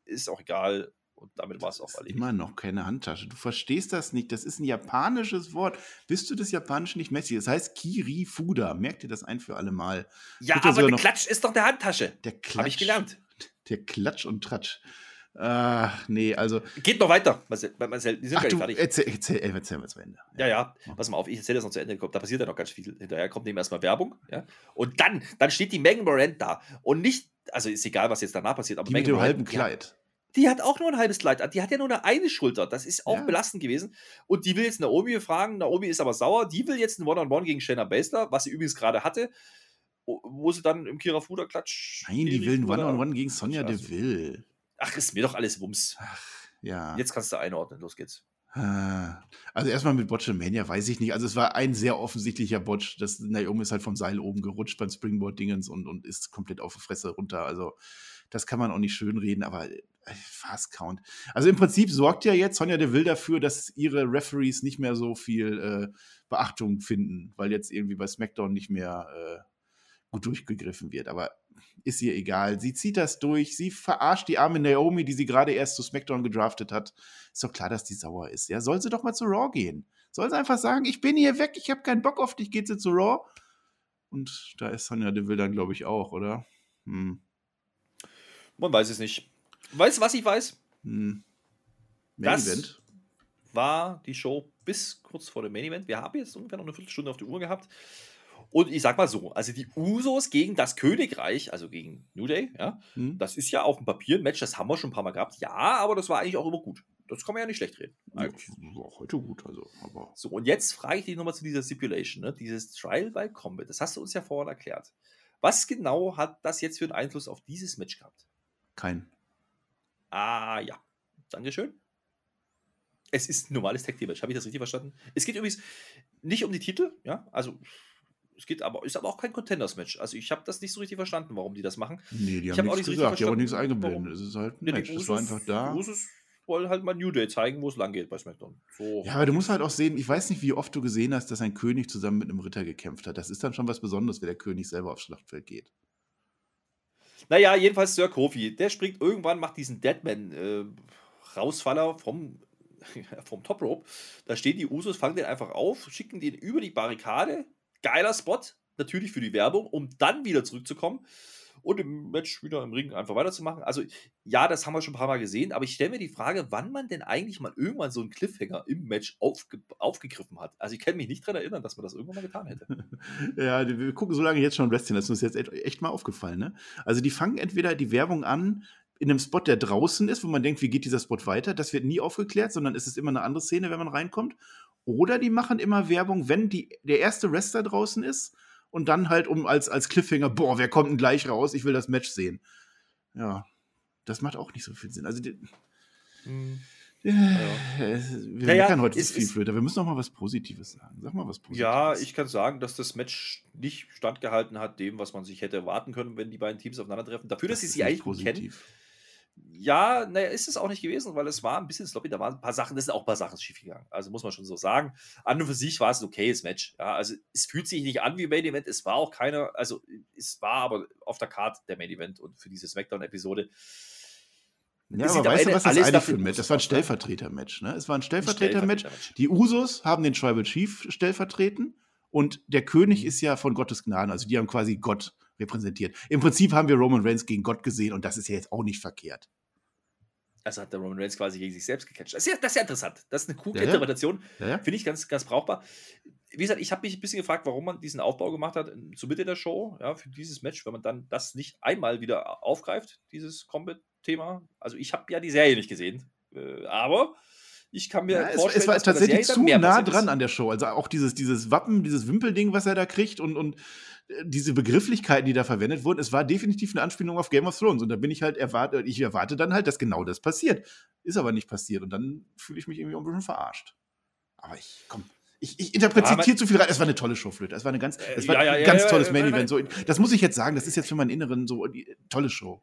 ist auch egal. Und damit war es auch erledigt. Immer noch keine Handtasche. Du verstehst das nicht. Das ist ein japanisches Wort. Bist du das Japanische nicht mächtig? Das heißt Kiri Fuda. Merkt dir das ein für alle Mal. Ja, Bitte aber der Klatsch ist doch der Handtasche. Der Klatsch. Habe ich gelernt. Der Klatsch und Tratsch. Ach, nee, also. Geht noch weiter, Marcel. Marcel die sind Ach, gar nicht fertig. Erzähl, erzähl, erzähl mal zu Ende. Ja, ja, pass mal auf, ich erzähle das noch zu Ende. Da passiert ja noch ganz viel. Hinterher kommt eben erstmal Werbung. Ja? Und dann, dann steht die Megan Morant da. Und nicht, also ist egal, was jetzt danach passiert, aber die Megan mit dem halben Kleid. Die, die hat auch nur ein halbes Kleid Die hat ja nur eine, eine Schulter. Das ist auch ja. belastend gewesen. Und die will jetzt Naomi fragen. Naomi ist aber sauer. Die will jetzt ein One-on-One -on -One gegen Shayna Baszler, was sie übrigens gerade hatte wo sie dann im Kira Fuda Klatsch. Nein, die will ein One-on-One gegen Sonja Deville. Ach, ist mir doch alles Wumms. Ach, ja. Jetzt kannst du einordnen. Los geht's. Ah. Also erstmal mit Botchamania weiß ich nicht. Also es war ein sehr offensichtlicher Botch. Das Naomi ist halt vom Seil oben gerutscht beim Springboard-Dingens und, und ist komplett auf die Fresse runter. Also das kann man auch nicht schön reden, aber äh, Fast Count. Also im Prinzip sorgt ja jetzt Sonja Deville dafür, dass ihre Referees nicht mehr so viel äh, Beachtung finden, weil jetzt irgendwie bei SmackDown nicht mehr äh, gut durchgegriffen wird. Aber ist ihr egal. Sie zieht das durch. Sie verarscht die arme Naomi, die sie gerade erst zu SmackDown gedraftet hat. Ist doch klar, dass die sauer ist. Ja, soll sie doch mal zu Raw gehen. Soll sie einfach sagen, ich bin hier weg, ich habe keinen Bock auf dich, geht sie zu Raw. Und da ist Sonja Deville dann, glaube ich, auch, oder? Hm. Man weiß es nicht. Weißt du, was ich weiß? Hm. Main das Event. war die Show bis kurz vor dem Main Event. Wir haben jetzt ungefähr noch eine Viertelstunde auf die Uhr gehabt. Und ich sag mal so, also die Usos gegen das Königreich, also gegen New Day, ja, mhm. das ist ja auf dem Papier ein Match, das haben wir schon ein paar Mal gehabt. Ja, aber das war eigentlich auch immer gut. Das kann man ja nicht schlecht reden. Eigentlich. Ja, war auch heute gut, also. Aber so, und jetzt frage ich dich nochmal zu dieser Stipulation, ne? dieses Trial by Combat. Das hast du uns ja vorhin erklärt. Was genau hat das jetzt für einen Einfluss auf dieses Match gehabt? Kein. Ah, ja. Dankeschön. Es ist ein normales Tag Team Match. Habe ich das richtig verstanden? Es geht übrigens nicht um die Titel, ja. Also es geht aber, ist aber auch kein Contenders-Match. Also ich habe das nicht so richtig verstanden, warum die das machen. Nee, die haben nichts gesagt, die haben auch nichts eingeblendet. Es ist halt ein ja, Match, das war einfach da. Usos wollen halt mal New Day zeigen, wo es lang geht bei SmackDown. So. Ja, aber du musst halt auch sehen, ich weiß nicht, wie oft du gesehen hast, dass ein König zusammen mit einem Ritter gekämpft hat. Das ist dann schon was Besonderes, wenn der König selber aufs Schlachtfeld geht. Naja, jedenfalls Sir Kofi, der springt irgendwann, macht diesen Deadman-Rausfaller äh, vom, [laughs] vom Top Rope. Da stehen die Usos, fangen den einfach auf, schicken den über die Barrikade, geiler Spot, natürlich für die Werbung, um dann wieder zurückzukommen und im Match wieder im Ring einfach weiterzumachen. Also, ja, das haben wir schon ein paar Mal gesehen, aber ich stelle mir die Frage, wann man denn eigentlich mal irgendwann so einen Cliffhanger im Match aufge aufgegriffen hat. Also, ich kann mich nicht daran erinnern, dass man das irgendwann mal getan hätte. [laughs] ja, wir gucken so lange jetzt schon Wrestling, das ist uns jetzt echt mal aufgefallen. Ne? Also, die fangen entweder die Werbung an, in einem Spot, der draußen ist, wo man denkt, wie geht dieser Spot weiter? Das wird nie aufgeklärt, sondern es ist immer eine andere Szene, wenn man reinkommt. Oder die machen immer Werbung, wenn die, der erste Wrestler draußen ist und dann halt um als, als Cliffhanger, boah, wer kommt denn gleich raus? Ich will das Match sehen. Ja, das macht auch nicht so viel Sinn. Also, die, hm. Ja. Wir naja, können heute ist, viel Flöter. Wir müssen noch mal was Positives sagen. Sag mal was Positives. Ja, ich kann sagen, dass das Match nicht standgehalten hat, dem, was man sich hätte erwarten können, wenn die beiden Teams aufeinandertreffen. Dafür, das dass sie sich eigentlich positiv. kennen ja, naja, ist es auch nicht gewesen, weil es war ein bisschen sloppy. Da waren ein paar Sachen, das sind auch ein paar Sachen schiefgegangen. Also muss man schon so sagen. An und für sich war es ein okayes Match. Ja, also es fühlt sich nicht an wie Main Event. Es war auch keiner, also es war aber auf der Karte der Main Event und für diese Smackdown-Episode. Ja, aber weißt du, was das eigentlich für ein Match? Das war ein Stellvertreter-Match. Ne? Es war ein Stellvertreter-Match. Stellvertreter die Usos haben den Tribal Chief stellvertreten und der König mhm. ist ja von Gottes Gnaden. Also die haben quasi Gott repräsentiert. Im Prinzip haben wir Roman Reigns gegen Gott gesehen und das ist ja jetzt auch nicht verkehrt. Also hat der Roman Reigns quasi gegen sich selbst gecatcht. Das ist ja, das ist ja interessant. Das ist eine coole ja, Interpretation. Ja, Finde ich ganz, ganz brauchbar. Wie gesagt, ich habe mich ein bisschen gefragt, warum man diesen Aufbau gemacht hat zur Mitte der Show, ja, für dieses Match, wenn man dann das nicht einmal wieder aufgreift, dieses Combat-Thema. Also ich habe ja die Serie nicht gesehen. Äh, aber ich kann mir ja, es, es war tatsächlich zu nah dran ist. an der Show. Also auch dieses, dieses Wappen, dieses Wimpelding, was er da kriegt und, und äh, diese Begrifflichkeiten, die da verwendet wurden, es war definitiv eine Anspielung auf Game of Thrones. Und da bin ich halt erwartet, ich erwarte dann halt, dass genau das passiert. Ist aber nicht passiert. Und dann fühle ich mich irgendwie ein bisschen verarscht. Aber ich, komm, Ich, ich interpretiere Ja, zu viel rein. Es war eine tolle Showflöte. Es war eine ganz, Äh, es war ja, ja, ein ganz tolles Main Event. So, das muss ich jetzt sagen. Das ist jetzt für meinen Inneren so die tolle Show.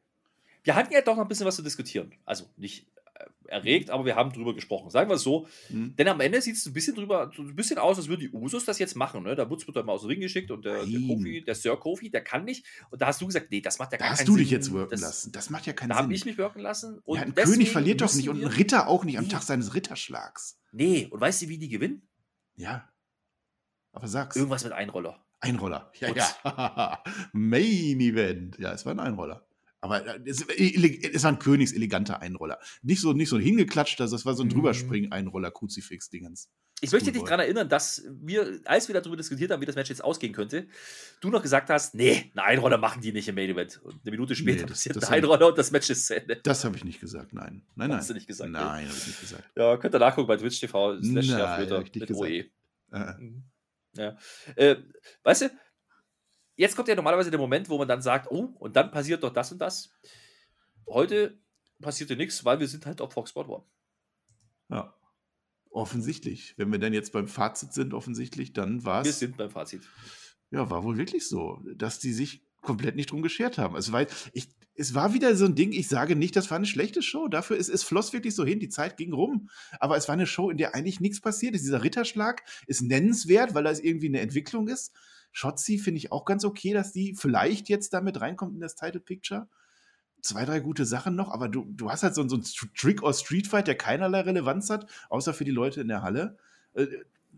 Wir hatten ja doch noch ein bisschen was zu diskutieren. Also nicht äh, erregt, aber wir haben drüber gesprochen. Sagen wir es so. Hm? Denn am Ende sieht es ein bisschen drüber, so ein bisschen aus, als würden die Usos das jetzt machen. Ne? Da Wutz wird dann mal aus dem Ring geschickt und der, der. Kofi, der Sir Kofi, der kann nicht. Und da hast du gesagt, nee, das macht ja Da gar hast keinen du Sinn. dich jetzt wirken das, lassen. Das macht ja keinen Da Sinn. habe ich mich wirken lassen. Und ja, ein König verliert doch nicht und ein Ritter auch nicht am Nee. Tag seines Ritterschlags. Nee, und weißt du, wie die gewinnen? Ja. Aber sag's. Irgendwas mit Einroller. Einroller. Ja, Und- ja. [laughs] Main Event. Ja, es war ein Einroller. Aber äh, es, es war ein königseleganter Einroller. Nicht so, nicht so ein hingeklatschter, das war so ein Mhm. Drüberspringen-Einroller, Kruzifix-Dingens. Ich möchte dich daran erinnern, dass wir, als wir darüber diskutiert haben, wie das Match jetzt ausgehen könnte, du noch gesagt hast, nee, eine Einroller machen die nicht im Main Event. Und eine Minute später Nee, das- passiert das ein hab ich- Einroller und das Match ist zu Ende. Das habe ich nicht gesagt, nein. Nein, nein. Hast du nicht gesagt, ne? Nein, habe ich nicht gesagt. Ja, könnt ihr nachgucken bei Twitch TV slash Nein, Nervflöter hab ich nicht mit OE. gesagt. Äh, Mhm. Ja. Äh, weißt du, jetzt kommt ja normalerweise der Moment, wo man dann sagt, oh, und dann passiert doch das und das. Heute passierte nichts, weil wir sind halt auf Fox Sport One. ja. Offensichtlich. Wenn wir dann jetzt beim Fazit sind, offensichtlich, dann war Wir es. sind beim Fazit. Ja, war wohl wirklich so, dass die sich komplett nicht drum geschert haben. Es war, ich, es war wieder so ein Ding, ich sage nicht, das war eine schlechte Show. Dafür ist es floss wirklich so hin, die Zeit ging rum. Aber es war eine Show, in der eigentlich nichts passiert ist. Dieser Ritterschlag ist nennenswert, weil das irgendwie eine Entwicklung ist. Shotzi finde ich auch ganz okay, dass die vielleicht jetzt damit reinkommt in das Title Picture. Zwei, drei gute Sachen noch, aber du, du hast halt so, so einen Trick or Street Fight, der keinerlei Relevanz hat, außer für die Leute in der Halle. Äh,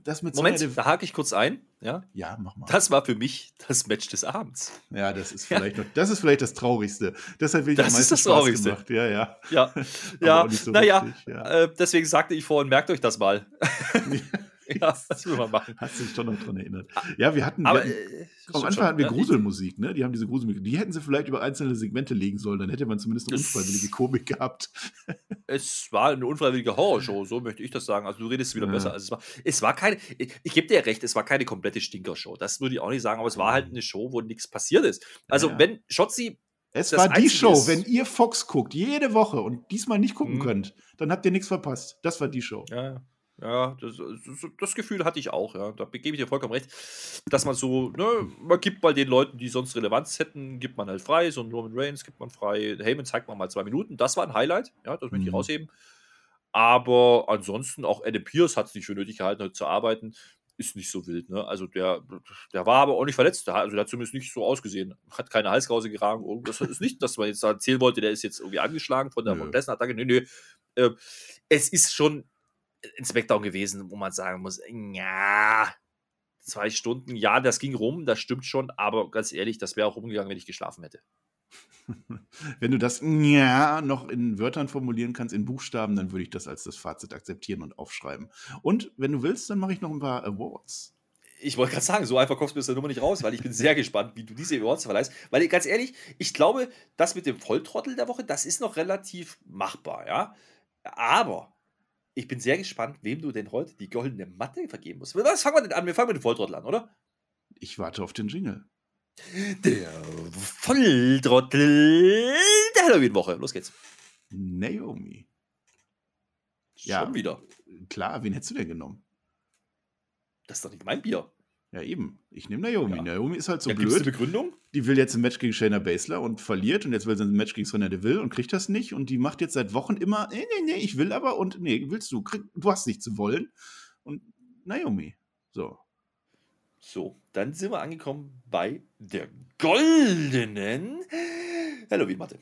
Das mit Moment, so da hake ich kurz ein. Ja, ja, mach mal. das war für mich das Match des Abends. Ja, das ist [laughs] Ja. vielleicht noch, das ist vielleicht das Traurigste. Deshalb will ich Das am ist meisten das Spaß Traurigste. gemacht. Ja, ja. Ja, [laughs] ja, so naja, ja. äh, deswegen sagte ich vorhin, merkt euch das mal. [laughs] [laughs] ja, das will man machen. Hast du dich doch noch dran erinnert. Ja, wir hatten, Aber wir hatten äh, am Anfang schon, hatten wir? Gruselmusik, ne? Die haben diese Gruselmusik. Die hätten sie vielleicht über einzelne Segmente legen sollen, dann hätte man zumindest eine unfreiwillige Komik gehabt. [laughs] Es war eine unfreiwillige Horrorshow, so möchte ich das sagen. Also du redest wieder Ja. besser als es war. Es war keine, ich, ich gebe dir recht, es war keine komplette Stinkershow. Das würde ich auch nicht sagen, aber es war halt eine Show, wo nichts passiert ist. Also Ja. wenn Shotzi, Es Das war die Show, ist- wenn ihr Fox guckt, jede Woche und diesmal nicht gucken Mhm. könnt, dann habt ihr nichts verpasst. Das war die Show. ja, ja, das, das, das Gefühl hatte ich auch, ja. Da gebe ich dir vollkommen recht, dass man so, ne, man gibt mal den Leuten, die sonst Relevanz hätten, gibt man halt frei. So ein Roman Reigns gibt man frei. Heyman zeigt man mal zwei Minuten. Das war ein Highlight, ja, das möchte ich Mhm. rausheben. Aber ansonsten auch Adam Pierce hat es nicht für nötig gehalten, heute zu arbeiten. Ist nicht so wild, ne? Also der, der war aber auch nicht verletzt. Also der hat zumindest nicht so ausgesehen. Hat keine Halskrause geragen. Das ist nicht, dass man jetzt erzählen wollte, der ist jetzt irgendwie angeschlagen von der Nö. von Lesnar-Attacke. Nö, nö. Äh, es ist schon ein Smackdown gewesen, wo man sagen muss, ja, zwei Stunden, ja, das ging rum, das stimmt schon, aber ganz ehrlich, das wäre auch rumgegangen, wenn ich geschlafen hätte. [laughs] Wenn du das ja noch in Wörtern formulieren kannst, in Buchstaben, dann würde ich das als das Fazit akzeptieren und aufschreiben. Und wenn du willst, dann mache ich noch ein paar Awards. Ich wollte gerade sagen, so einfach kommst du aus der Nummer nicht raus, weil ich bin sehr [laughs] gespannt, wie du diese Awards verleihst. Weil ganz ehrlich, ich glaube, das mit dem Volltrottel der Woche, das ist noch relativ machbar, ja. Aber ich bin sehr gespannt, wem du denn heute die goldene Matte vergeben musst. Was fangen wir denn an? Wir fangen mit dem Volltrottel an, oder? Ich warte auf den Jingle. Der Volltrottel der Halloween-Woche. Los geht's. Naomi. Schon Ja. wieder. Klar, wen hättest du denn genommen? Das ist doch nicht mein Bier. Ja, eben. Ich nehme Naomi. Ja. Naomi ist halt so ja, gibt's eine blöd. Begründung? Die will jetzt ein Match gegen Shayna Baszler und verliert und jetzt will sie ein Match gegen Sonya Deville und kriegt das nicht und die macht jetzt seit Wochen immer, nee, nee, nee, ich will aber und nee, willst du, krieg, du hast nicht zu wollen. Und Naomi. So. So, dann sind wir angekommen bei der goldenen Halloween-Matte.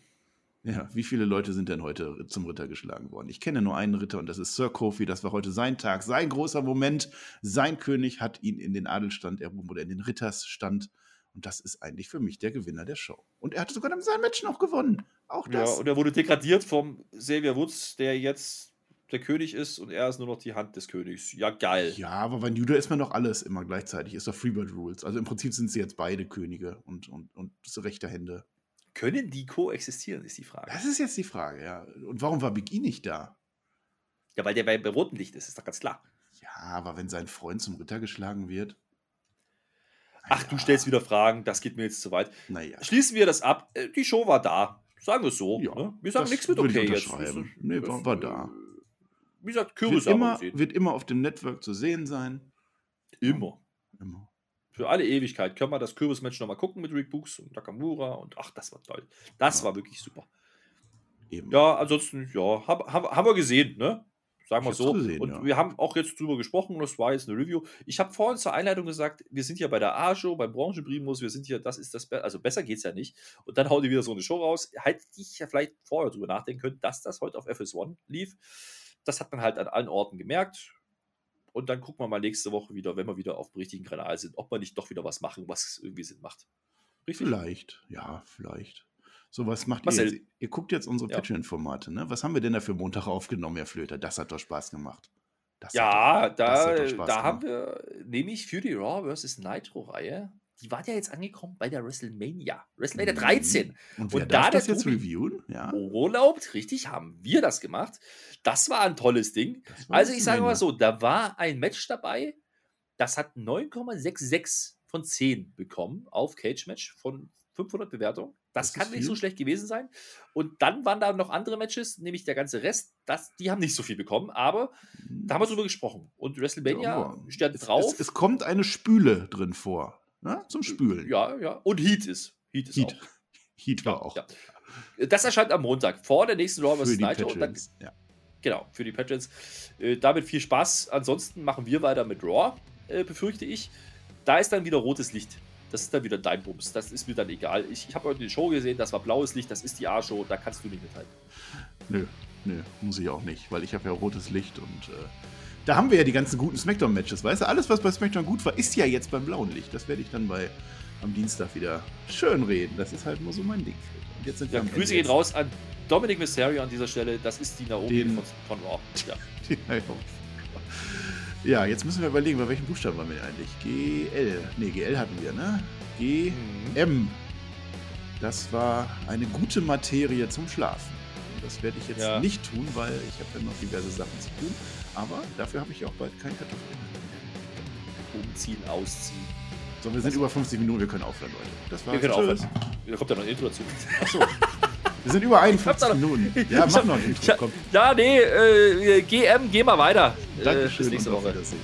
Ja, wie viele Leute sind denn heute zum Ritter geschlagen worden? Ich kenne nur einen Ritter und das ist Sir Kofi. Das war heute sein Tag, sein großer Moment. Sein König hat ihn in den Adelstand erhoben oder in den Rittersstand. Und das ist eigentlich für mich der Gewinner der Show. Und er hat sogar sein Match noch gewonnen. Auch Ja, das. und er wurde degradiert vom Xavier Woods, der jetzt der König ist und er ist nur noch die Hand des Königs. Ja, geil. Ja, aber bei Judah ist man doch alles immer gleichzeitig. Ist doch Freebird Rules. Also im Prinzip sind sie jetzt beide Könige und, und, und rechte Hände. Können die koexistieren, ist die Frage. Das ist jetzt die Frage, ja. Und warum war Big E nicht da? Ja, weil der bei, bei rotem Licht ist, ist doch ganz klar. Ja, aber wenn sein Freund zum Ritter geschlagen wird. Ach, du stellst wieder Fragen, das geht mir jetzt zu weit. Naja. Schließen wir das ab. Äh, Die Show war da. Sagen wir es so. Ja, ne? Wir sagen nichts mit okay jetzt. Nee, war- war da. Wie gesagt, Wird Kürbis haben wir immer, gesehen. wird immer auf dem Network zu sehen sein. Immer. Immer. Für alle Ewigkeit können wir das Kürbismatch nochmal gucken mit Rick Books und Nakamura und ach, das war toll. Das war wirklich super. Eben. Ja, ansonsten, ja, hab, hab, haben wir gesehen, ne? Sagen wir so. gesehen, und ja. wir haben auch jetzt drüber gesprochen, das war jetzt eine Review. Ich habe vorhin zur Einleitung gesagt, wir sind ja bei der A-Show, beim Branchenprimus, wir sind hier, das ist das, Be also besser geht's ja nicht. Und dann hauen die wieder so eine Show raus. Hätte ich ja vielleicht vorher drüber nachdenken können, dass das heute auf FS1 lief. Das hat man halt an allen Orten gemerkt. Und dann gucken wir mal nächste Woche wieder, wenn wir wieder auf dem richtigen Kanal sind, ob wir nicht doch wieder was machen, was irgendwie Sinn macht. Richtig? Vielleicht, ja, vielleicht. So, was macht Marcel. ihr jetzt? Ihr guckt jetzt unsere Ja. Patreon-Formate, ne? Was haben wir denn da für Montag aufgenommen, Herr Flöter? Das hat doch Spaß gemacht. Das Ja, doch- da, da haben gemacht. wir nämlich für die Raw vs. Nitro-Reihe, die war ja jetzt angekommen bei der WrestleMania. WrestleMania Mhm. 13. Und wer und da das jetzt reviewen? Ja. Urlaubt, richtig, haben wir das gemacht. Das war ein tolles Ding. Also ich sage mal so, da war ein Match dabei, das hat 9,66 von 10 bekommen auf Cage Match von 500 Bewertungen. Das, Das kann nicht so viel. schlecht gewesen sein. Und dann waren da noch andere Matches, nämlich der ganze Rest, das, die haben nicht so viel bekommen, aber da haben wir drüber gesprochen. Und WrestleMania Ja, es, drauf. Es, es kommt eine Spüle drin vor. Ne? Zum Spülen. ja, ja. Und Heat ist. Heat ist Heat. auch. [laughs] Heat war auch. Ja. Das erscheint am Montag vor der nächsten Raw vs. Nitro. Und dann. Ja. genau, für die Patrons. Äh, damit viel Spaß. Ansonsten machen wir weiter mit Raw, äh, befürchte ich. Da ist dann wieder rotes Licht. Das ist dann wieder dein Bums. Das ist mir dann egal. Ich, ich habe heute die Show gesehen, das war blaues Licht, das ist die A-Show, da kannst du nicht mithalten. Nö, nö, muss ich auch nicht, weil ich habe ja rotes Licht und äh, da haben wir ja die ganzen guten Smackdown-Matches, weißt du? Alles, was bei Smackdown gut war, ist ja jetzt beim blauen Licht. Das werde ich dann bei am Dienstag wieder schön reden. Das ist halt nur so mein Ding. Und jetzt sind wir Ja, am Grüße gehen raus an Dominic Mysterio an dieser Stelle. Das ist die Naomi Den- von, von Raw. Ja. [laughs] jetzt. Ja, jetzt müssen wir überlegen, bei welchem Buchstaben waren wir eigentlich? GL. Ne, GL hatten wir, ne? G. Mhm. M. Das war eine gute Materie zum Schlafen. Und das werde ich jetzt Ja. nicht tun, weil ich habe ja noch diverse Sachen zu tun. Aber dafür habe ich auch bald kein Kartoffeln. Umziehen, ausziehen. So, wir sind über 50 Minuten, wir können aufhören, Leute. Das Wir war's. können Tschüss. aufhören. Da kommt ja noch ein Intro dazu. Achso. Wir sind über 51 da noch- Minuten. [laughs] Ja, mach noch ein Intro. Komm. Ja, nee, äh, GM, geh mal weiter. Äh, Dankeschön bis nächste Woche. Wiedersehen.